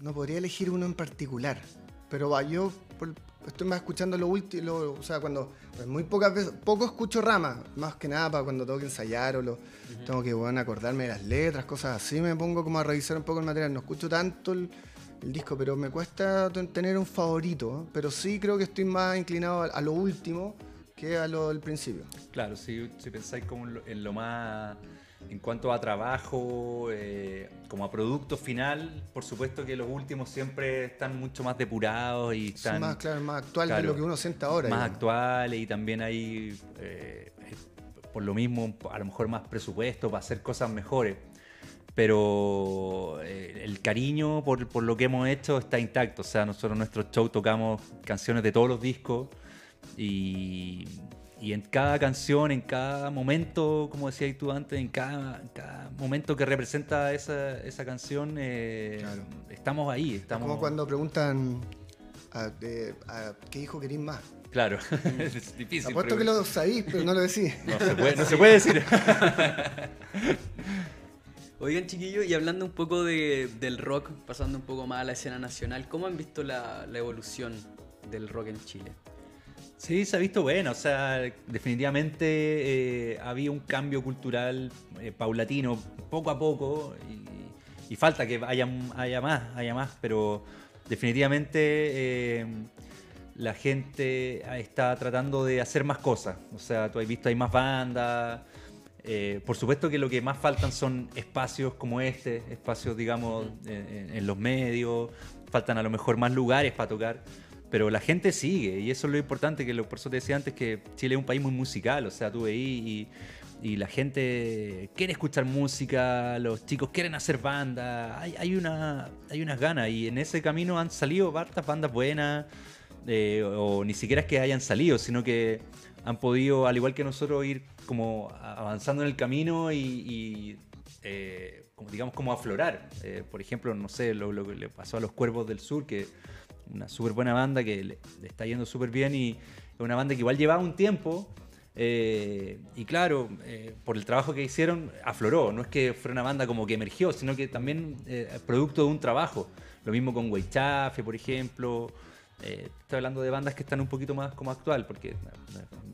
Speaker 3: No podría elegir uno en particular. Pero va, yo por- estoy más escuchando lo último, o sea, cuando pues muy pocas veces, poco escucho ramas, más que nada para cuando tengo que ensayar o lo, tengo que bueno, acordarme de las letras, cosas así, me pongo como a revisar un poco el material. No escucho tanto el, el disco, pero me cuesta ten- tener un favorito. ¿eh? Pero sí creo que estoy más inclinado a, a lo último que a lo del principio.
Speaker 2: Claro, si, si pensáis como en lo, en lo más. En cuanto a trabajo, eh, como a producto final, por supuesto que los últimos siempre están mucho más depurados y están
Speaker 3: más, claro, más actual de lo que uno siente ahora.
Speaker 2: más actuales y también hay, eh, por lo mismo, a lo mejor más presupuesto para hacer cosas mejores. Pero eh, el cariño por, por lo que hemos hecho está intacto. O sea, nosotros en nuestro show tocamos canciones de todos los discos y, y en cada canción, en cada momento, como decías tú antes, en cada, en cada momento que representa esa, esa canción, eh,
Speaker 3: Claro.
Speaker 2: estamos ahí. Estamos,
Speaker 3: Como cuando preguntan a, de- a qué hijo queréis más.
Speaker 2: Claro, es difícil.
Speaker 3: Apuesto que lo sabéis, pero no lo decís.
Speaker 2: No se puede, no se puede decir.
Speaker 1: Oigan, chiquillos, y hablando un poco de- del rock, pasando un poco más a la escena nacional, ¿cómo han visto la, la evolución del rock en Chile?
Speaker 2: Sí, se ha visto bueno, o sea, definitivamente eh, había un cambio cultural eh, paulatino, poco a poco, y falta que haya, haya más, haya más, pero definitivamente eh, la gente está tratando de hacer más cosas. O sea, tú has visto, hay más bandas. Eh, por supuesto que lo que más faltan son espacios como este, espacios, digamos, en, los medios. Faltan a lo mejor más lugares para tocar. Pero la gente sigue, y eso es lo importante, que lo, por eso te decía antes que Chile es un país muy musical. O sea, tú veís y la gente quiere escuchar música, los chicos quieren hacer banda, hay, hay, una, hay unas ganas y en ese camino han salido hartas bandas buenas, eh, o ni siquiera es que hayan salido, sino que han podido, al igual que nosotros, ir como avanzando en el camino y, eh, digamos como aflorar. Eh, por ejemplo, no sé, lo, que le pasó a los Cuervos del Sur, que una súper buena banda que le, le está yendo súper bien y una banda que igual llevaba un tiempo eh, y claro, eh, por el trabajo que hicieron, afloró. No es que fuera una banda como que emergió, sino que también producto de un trabajo. Lo mismo con Weichafe, por ejemplo. Estoy hablando de bandas que están un poquito más como actual, porque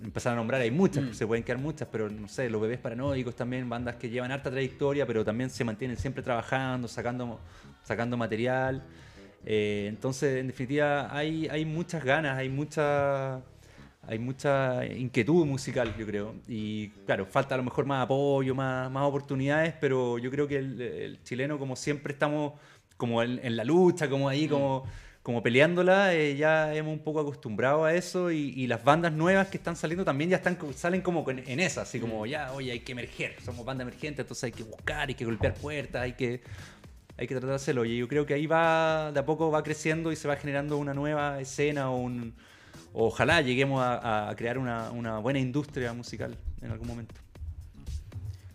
Speaker 2: empezar a nombrar hay muchas, mm. se pueden quedar muchas, pero no sé, los bebés paranoicos también, bandas que llevan harta trayectoria, pero también se mantienen siempre trabajando, sacando, sacando material. entonces, en definitiva, hay, hay muchas ganas, hay mucha hay mucha inquietud musical, yo creo. Y claro, falta a lo mejor más apoyo, más, más oportunidades, pero yo creo que el, chileno, como siempre estamos como en, la lucha, como ahí, como, como peleándola, eh, ya hemos un poco acostumbrado a eso y, las bandas nuevas que están saliendo también ya están salen como en, en esa, así como ya, oye, hay que emerger, somos banda emergente, entonces hay que buscar, hay que golpear puertas, hay que hay que tratar de hacerlo. Y yo creo que ahí va, de a poco va creciendo y se va generando una nueva escena o un, ojalá lleguemos a, crear una, buena industria musical en algún momento.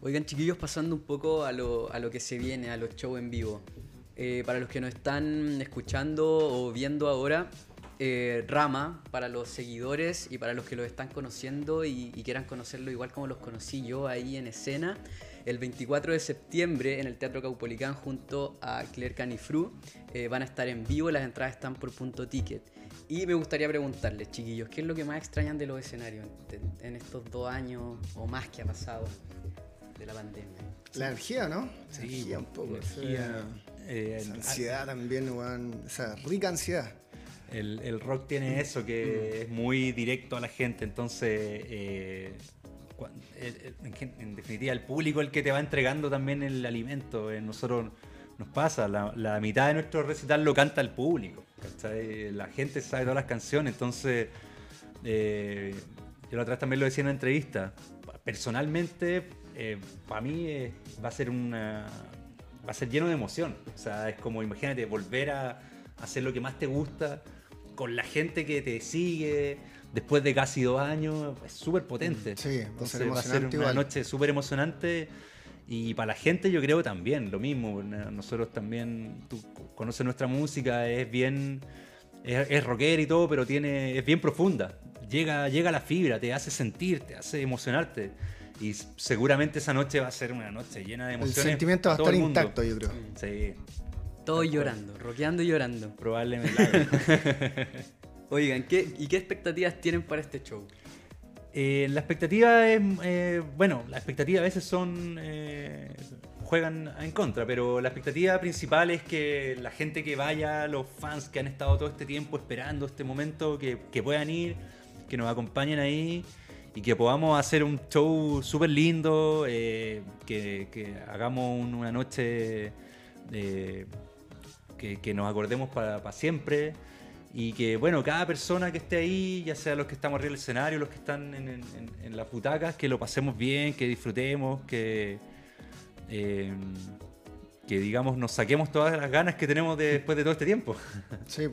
Speaker 1: Oigan, chiquillos, pasando un poco a lo, que se viene, a los shows en vivo. Eh, para los que nos están escuchando o viendo ahora, eh, Rama, para los seguidores y para los que lo están conociendo y, quieran conocerlo igual como los conocí yo ahí en escena, el 24 de septiembre en el Teatro Caupolicán junto a Claire Canifru eh, van a estar en vivo, las entradas están por punto ticket. Y me gustaría preguntarles, chiquillos, ¿qué es lo que más extrañan de los escenarios en, estos dos años o más que ha pasado de la pandemia?
Speaker 3: La energía, ¿no? La energía un poco. Energía, eh, ansiedad también, o sea, rica ansiedad.
Speaker 2: El, rock tiene eso, que es muy directo a la gente, entonces, eh, en, definitiva, el público es el que te va entregando también el alimento. Eh, nosotros nos pasa, la, mitad de nuestro recital lo canta el público. La gente sabe todas las canciones, entonces eh, yo la otra vez también lo decía en una entrevista. Personalmente, eh, para mí eh, va a ser una va a ser lleno de emoción. O sea, es como imagínate volver a hacer lo que más te gusta con la gente que te sigue después de casi dos años. Es súper potente.
Speaker 3: Sí,
Speaker 2: Entonces va a ser una noche súper emocionante y para la gente yo creo también, lo mismo. Nosotros también, tú conoces nuestra música, es bien, es, es rockera y todo, pero tiene, es bien profunda. Llega, llega a la fibra, te hace sentir, te hace emocionarte. Y seguramente esa noche va a ser una noche llena de emociones.
Speaker 3: El sentimiento va a estar intacto, yo creo.
Speaker 2: Sí.
Speaker 1: Todos llorando, rockeando y llorando.
Speaker 2: Probablemente.
Speaker 1: Oigan, ¿qué, ¿y qué expectativas tienen para este show?
Speaker 2: Eh, la expectativa es, eh, bueno, la expectativa a veces son, eh, juegan en contra, pero la expectativa principal es que la gente que vaya, los fans que han estado todo este tiempo esperando este momento, que, puedan ir, que nos acompañen ahí y que podamos hacer un show súper lindo, que, hagamos una noche que, nos acordemos para siempre. Y que, bueno, cada persona que esté ahí, ya sea los que estamos arriba del escenario, los que están en, las butacas, que lo pasemos bien, que disfrutemos, que, eh, que digamos, nos saquemos todas las ganas que tenemos después de todo este tiempo.
Speaker 3: Sí,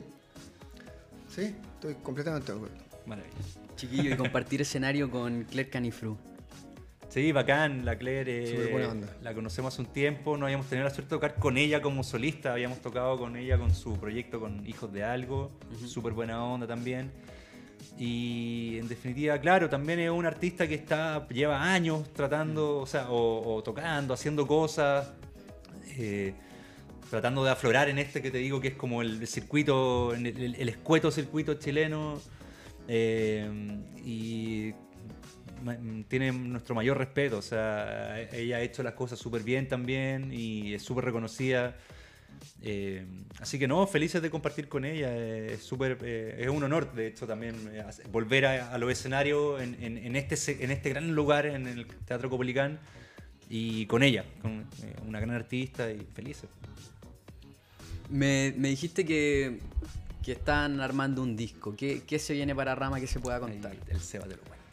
Speaker 3: sí, estoy completamente de acuerdo.
Speaker 1: Maravilloso. Chiquillo, y compartir escenario con Claire Canifru.
Speaker 2: Sí, bacán, la Claire. Eh, la conocemos hace un tiempo, no habíamos tenido la suerte de tocar con ella como solista, habíamos tocado con ella con su proyecto con Hijos de Algo, súper buena onda también. Y en definitiva, claro, también es un artista que está lleva años tratando, o sea, o, tocando, haciendo cosas, eh, tratando de aflorar en este que te digo que es como el, circuito, el, escueto circuito chileno. Eh, y ma- tiene nuestro mayor respeto. O sea, ella ha hecho las cosas súper bien también y es súper reconocida. Eh, así que no, felices de compartir con ella. eh, Es súper, eh, es un honor, de hecho, también eh, volver a, a los escenarios en, este, en este gran lugar, en el Teatro Copolicán, y con ella, una gran artista y felices.
Speaker 1: Me, me dijiste que, que están armando un disco. ¿Qué, qué se viene para Rama que se pueda
Speaker 2: Ahí
Speaker 1: contar?
Speaker 2: el Seba te lo cuenta.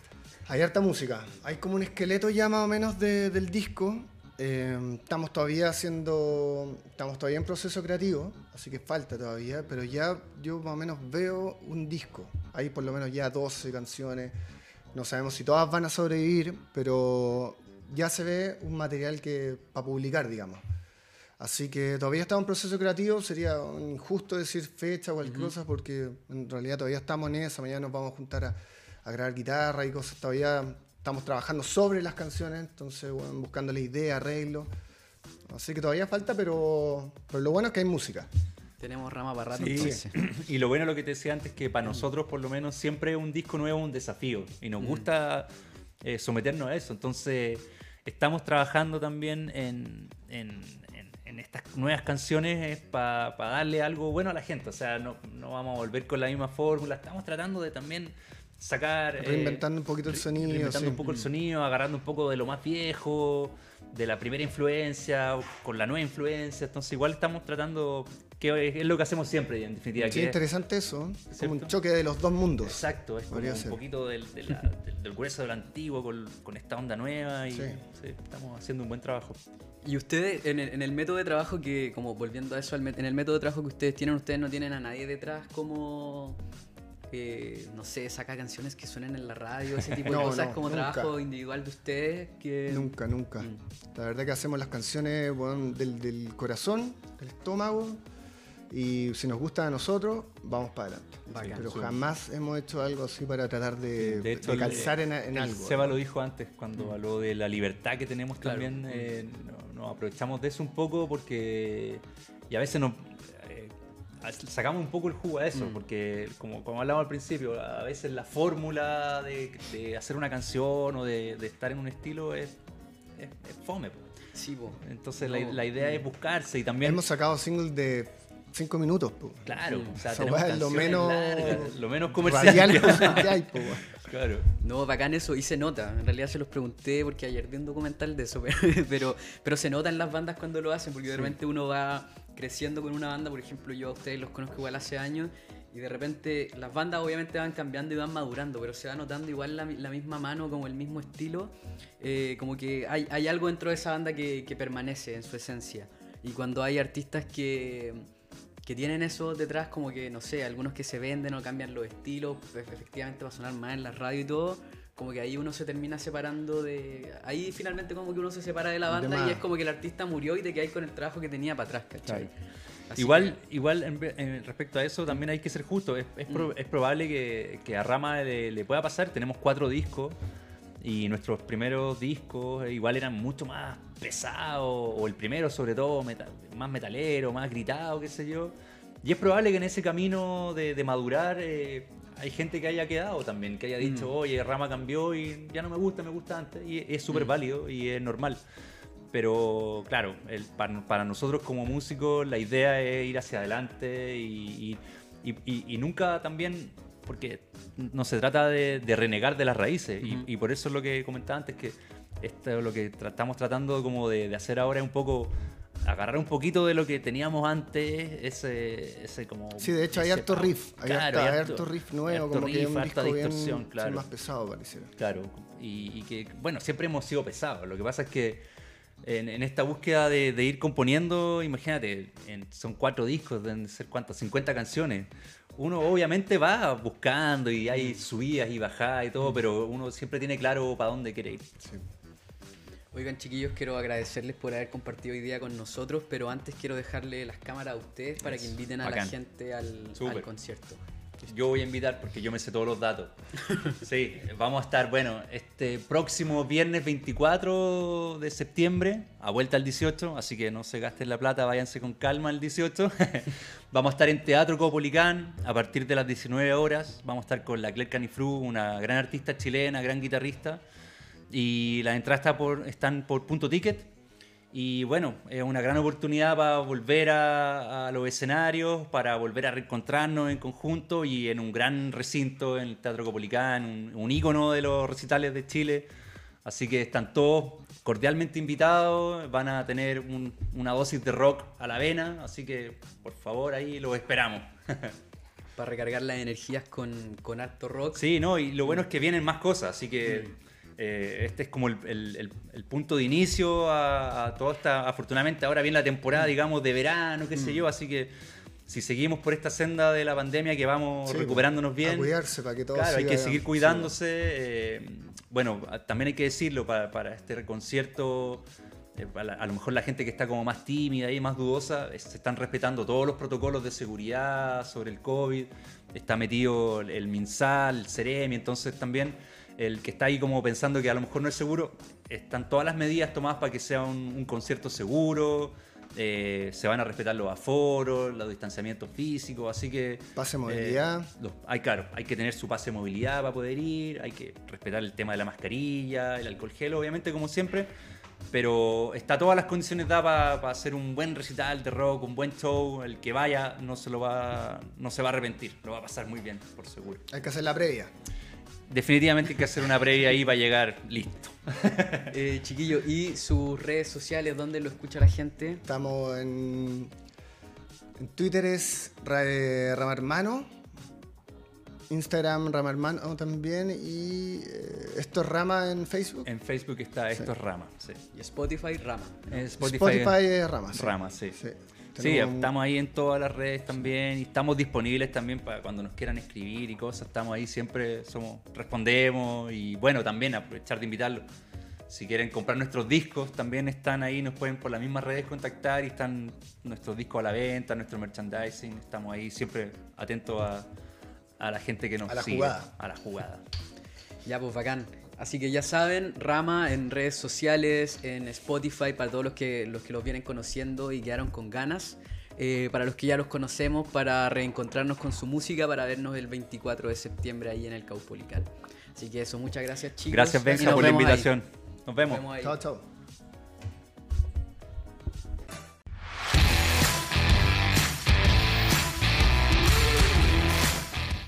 Speaker 3: Hay harta música. Hay como un esqueleto ya más o menos de- del disco. Eh, estamos todavía haciendo. Estamos todavía en proceso creativo, así que falta todavía, pero ya yo más o menos veo un disco. Hay por lo menos ya 12 canciones. No sabemos si todas van a sobrevivir, pero ya se ve un material que para publicar, digamos. Así que todavía estamos en proceso creativo, sería injusto decir fecha o cualquier cosa porque en realidad todavía estamos en esa, mañana nos vamos a juntar a, a grabar guitarra y cosas, todavía estamos trabajando sobre las canciones, entonces bueno, buscándole ideas, arreglos. Así que todavía falta, pero, pero lo bueno es que hay música.
Speaker 1: Tenemos Rama para rato
Speaker 2: Sí. Y lo bueno lo que te decía antes, que para nosotros por lo menos siempre un disco nuevo es un desafío y nos gusta eh, someternos a eso. Entonces estamos trabajando también en, en- en- estas nuevas canciones para darle algo bueno a la gente. O sea, no, no vamos a volver con la misma fórmula. Estamos tratando de también sacar... eh,
Speaker 3: Reinventando un poquito el sonido,
Speaker 2: Reinventando
Speaker 3: sí.
Speaker 2: un poco el sonido, agarrando un poco de lo más viejo, de la primera influencia, con la nueva influencia. Entonces igual estamos tratando, que es lo que hacemos siempre, en definitiva.
Speaker 3: Sí,
Speaker 2: que es-
Speaker 3: interesante eso, es como un choque de los dos mundos.
Speaker 2: Exacto, es como un
Speaker 3: ser.
Speaker 2: poquito del, de la- del, del grueso del antiguo con, con esta onda nueva y
Speaker 3: Sí.
Speaker 2: sí, estamos haciendo un buen trabajo.
Speaker 1: Y ustedes, en el, en el método de trabajo que, como volviendo a eso, en el método de trabajo que ustedes tienen, ustedes no tienen a nadie detrás como, eh, no sé, saca canciones que suenen en la radio, ese tipo de
Speaker 3: No,
Speaker 1: cosas
Speaker 3: no,
Speaker 1: como
Speaker 3: nunca.
Speaker 1: trabajo individual de ustedes que...
Speaker 3: Nunca, nunca.
Speaker 1: Mm.
Speaker 3: La verdad que hacemos las canciones bueno, del, del corazón, del estómago, y si nos gusta a nosotros, vamos para adelante.
Speaker 1: Bacán.
Speaker 3: Pero
Speaker 2: Sí.
Speaker 3: jamás hemos hecho algo así para tratar de,
Speaker 2: De hecho,
Speaker 3: de calzar
Speaker 2: el-
Speaker 3: en, en
Speaker 2: el
Speaker 3: algo.
Speaker 2: Seba lo dijo antes cuando habló de la libertad que tenemos
Speaker 1: Claro.
Speaker 2: también. eh, no- nos aprovechamos de eso un poco porque. Y a veces nos. eh, sacamos un poco el jugo a eso,
Speaker 1: Mm.
Speaker 2: porque como, como hablamos al principio, a veces la fórmula de, de hacer una canción o de, de estar en un estilo es, es, es fome. po.
Speaker 1: Sí, po.
Speaker 2: Entonces
Speaker 1: No.
Speaker 2: la, la idea es buscarse y también...
Speaker 3: Hemos sacado singles de 5 minutos. po.
Speaker 2: Claro, o sea, tenemos
Speaker 3: lo menos
Speaker 2: largas, lo menos comercial.
Speaker 3: Que hay, po,
Speaker 2: claro.
Speaker 1: No, bacán eso, y se nota. En realidad se los pregunté porque ayer vi un documental de eso, pero, pero, pero se nota en las bandas cuando lo hacen, porque de repente uno va creciendo con una banda, por ejemplo, yo a ustedes los conozco igual hace años, y de repente las bandas obviamente van cambiando y van madurando, pero se va notando igual la, la misma mano, como el mismo estilo, eh, como que hay, hay algo dentro de esa banda que, que permanece en su esencia. Y cuando hay artistas que, que tienen eso detrás, como que, no sé, algunos que se venden o cambian los estilos, pues, efectivamente va a sonar más en la radio y todo, como que ahí uno se termina separando de... Ahí finalmente como que uno se separa de la
Speaker 3: De
Speaker 1: banda
Speaker 3: más.
Speaker 1: y es como que el artista murió y te quedas con el trabajo que tenía para atrás, ¿cachai?
Speaker 2: Igual, igual en en respecto a eso también hay que ser justo. Es, es pro-
Speaker 1: Mm.
Speaker 2: es probable que, que a Rama le, le pueda pasar. Tenemos cuatro discos y nuestros primeros discos eh, igual eran mucho más pesados, o el primero sobre todo meta- más metalero, más gritado, qué sé yo. Y es probable que en ese camino de, de madurar eh, hay gente que haya quedado también, que haya dicho,
Speaker 1: Mm.
Speaker 2: oye, Rama cambió y ya no me gusta, me gusta antes. Y es súper
Speaker 1: Mm.
Speaker 2: válido y es normal. Pero claro, el- para, para nosotros como músicos la idea es ir hacia adelante y, y- y- y- y nunca también, porque no se trata de, de renegar de las raíces. y- por eso es lo que comentaba antes, que esto es lo que tra- estamos tratando como de, de hacer ahora es un poco agarrar un poquito de lo que teníamos antes, ese, ese como...
Speaker 3: Sí, de hecho hay harto riff, hay,
Speaker 2: Claro,
Speaker 3: harta-
Speaker 2: hay
Speaker 3: hay
Speaker 2: harto-
Speaker 3: riff nuevo,
Speaker 2: harto
Speaker 3: como que es un
Speaker 2: riff,
Speaker 3: disco
Speaker 2: harta
Speaker 3: bien
Speaker 2: distorsión,
Speaker 3: sí,
Speaker 2: claro.
Speaker 3: más pesado pareciera.
Speaker 2: Claro, y, y que, bueno, siempre hemos sido pesados. Lo que pasa es que en, en esta búsqueda de, de ir componiendo, imagínate, en- son cuatro discos, deben ser cuántas, 50 canciones. Uno obviamente va buscando y hay subidas y bajadas y todo, pero uno siempre tiene claro para dónde quiere ir.
Speaker 3: Sí.
Speaker 1: Oigan, chiquillos, quiero agradecerles por haber compartido hoy día con nosotros, pero antes quiero dejarle las cámaras a ustedes para que inviten a la gente al concierto.
Speaker 2: Yo voy a invitar porque yo me sé todos los datos. Sí, vamos a estar, bueno, este próximo viernes 24 de septiembre, a vuelta al 18, así que no se gasten la plata, váyanse con calma el 18. vamos a estar en Teatro Copolicán a partir de las 19 horas. Vamos a estar con la Claire Canifru, una gran artista chilena, gran guitarrista. Y las entradas por, están por punto ticket y bueno, es una gran oportunidad para volver a, los escenarios, para volver a reencontrarnos en conjunto y en un gran recinto, en el Teatro Copolicán, un, un ícono de los recitales de Chile. Así que están todos cordialmente invitados, van a tener una dosis de rock a la vena, así que por favor ahí los esperamos.
Speaker 1: para recargar las energías con, con alto rock.
Speaker 2: Sí, no, y lo bueno es que vienen más cosas, así que... Mm. Eh, este es como el, punto de inicio a, toda esta. Afortunadamente, ahora viene la temporada, digamos, de verano, qué sé mm. yo, así que si seguimos por esta senda de la pandemia que vamos recuperándonos bien. A
Speaker 3: cuidarse para que todo
Speaker 2: Claro, hay que seguir cuidándose. Eh, bueno, también hay que decirlo para, este concierto. Eh, a, lo mejor la gente que está como más tímida y más dudosa, se están respetando todos los protocolos de seguridad sobre el COVID, está metido el MinSal, el Ceremi, entonces también el que está ahí como pensando que a lo mejor no es seguro, están todas las medidas tomadas para que sea un, concierto seguro, eh, se van a respetar los aforos, los distanciamientos físicos, así que...
Speaker 3: Pase movilidad.
Speaker 2: Eh, hay, claro, hay que tener su pase de movilidad para poder ir, hay que respetar el tema de la mascarilla, el alcohol gel, obviamente, como siempre, pero está todas las condiciones dadas para, hacer un buen recital de rock, un buen show, el que vaya no se, lo va, no se va a arrepentir, lo va a pasar muy bien, por seguro.
Speaker 3: Hay que hacer la previa
Speaker 2: definitivamente hay que hacer una previa ahí para llegar listo.
Speaker 1: eh, chiquillo, ¿y sus redes sociales dónde lo escucha la gente?
Speaker 3: Estamos en, en Twitter es Ramarmano, Instagram Ramarmano también y eh, esto es Rama en Facebook.
Speaker 2: En Facebook está esto es Rama, sí.
Speaker 1: Y Spotify Rama.
Speaker 3: Spotify, es Rama,
Speaker 2: sí. Rama, sí. Sí, estamos ahí en todas las redes también y estamos disponibles también para cuando nos quieran escribir y cosas. Estamos ahí siempre, somos, respondemos y bueno, también aprovechar de invitarlos. Si quieren comprar nuestros discos, también están ahí, nos pueden por las mismas redes contactar y están nuestros discos a la venta, nuestro merchandising. Estamos ahí siempre atentos a, a la gente que nos
Speaker 3: a la
Speaker 2: sigue.
Speaker 3: Jugada.
Speaker 2: A la jugada.
Speaker 1: Ya, pues bacán. Así que ya saben, Rama en redes sociales, en Spotify, para todos los que los, que los vienen conociendo y quedaron con ganas. Eh, para los que ya los conocemos, para reencontrarnos con su música, para vernos el 24 de septiembre ahí en el Caupolicán. Así que eso, muchas gracias chicos.
Speaker 2: Gracias Benja por la invitación. Nos vemos.
Speaker 3: Chao, chao.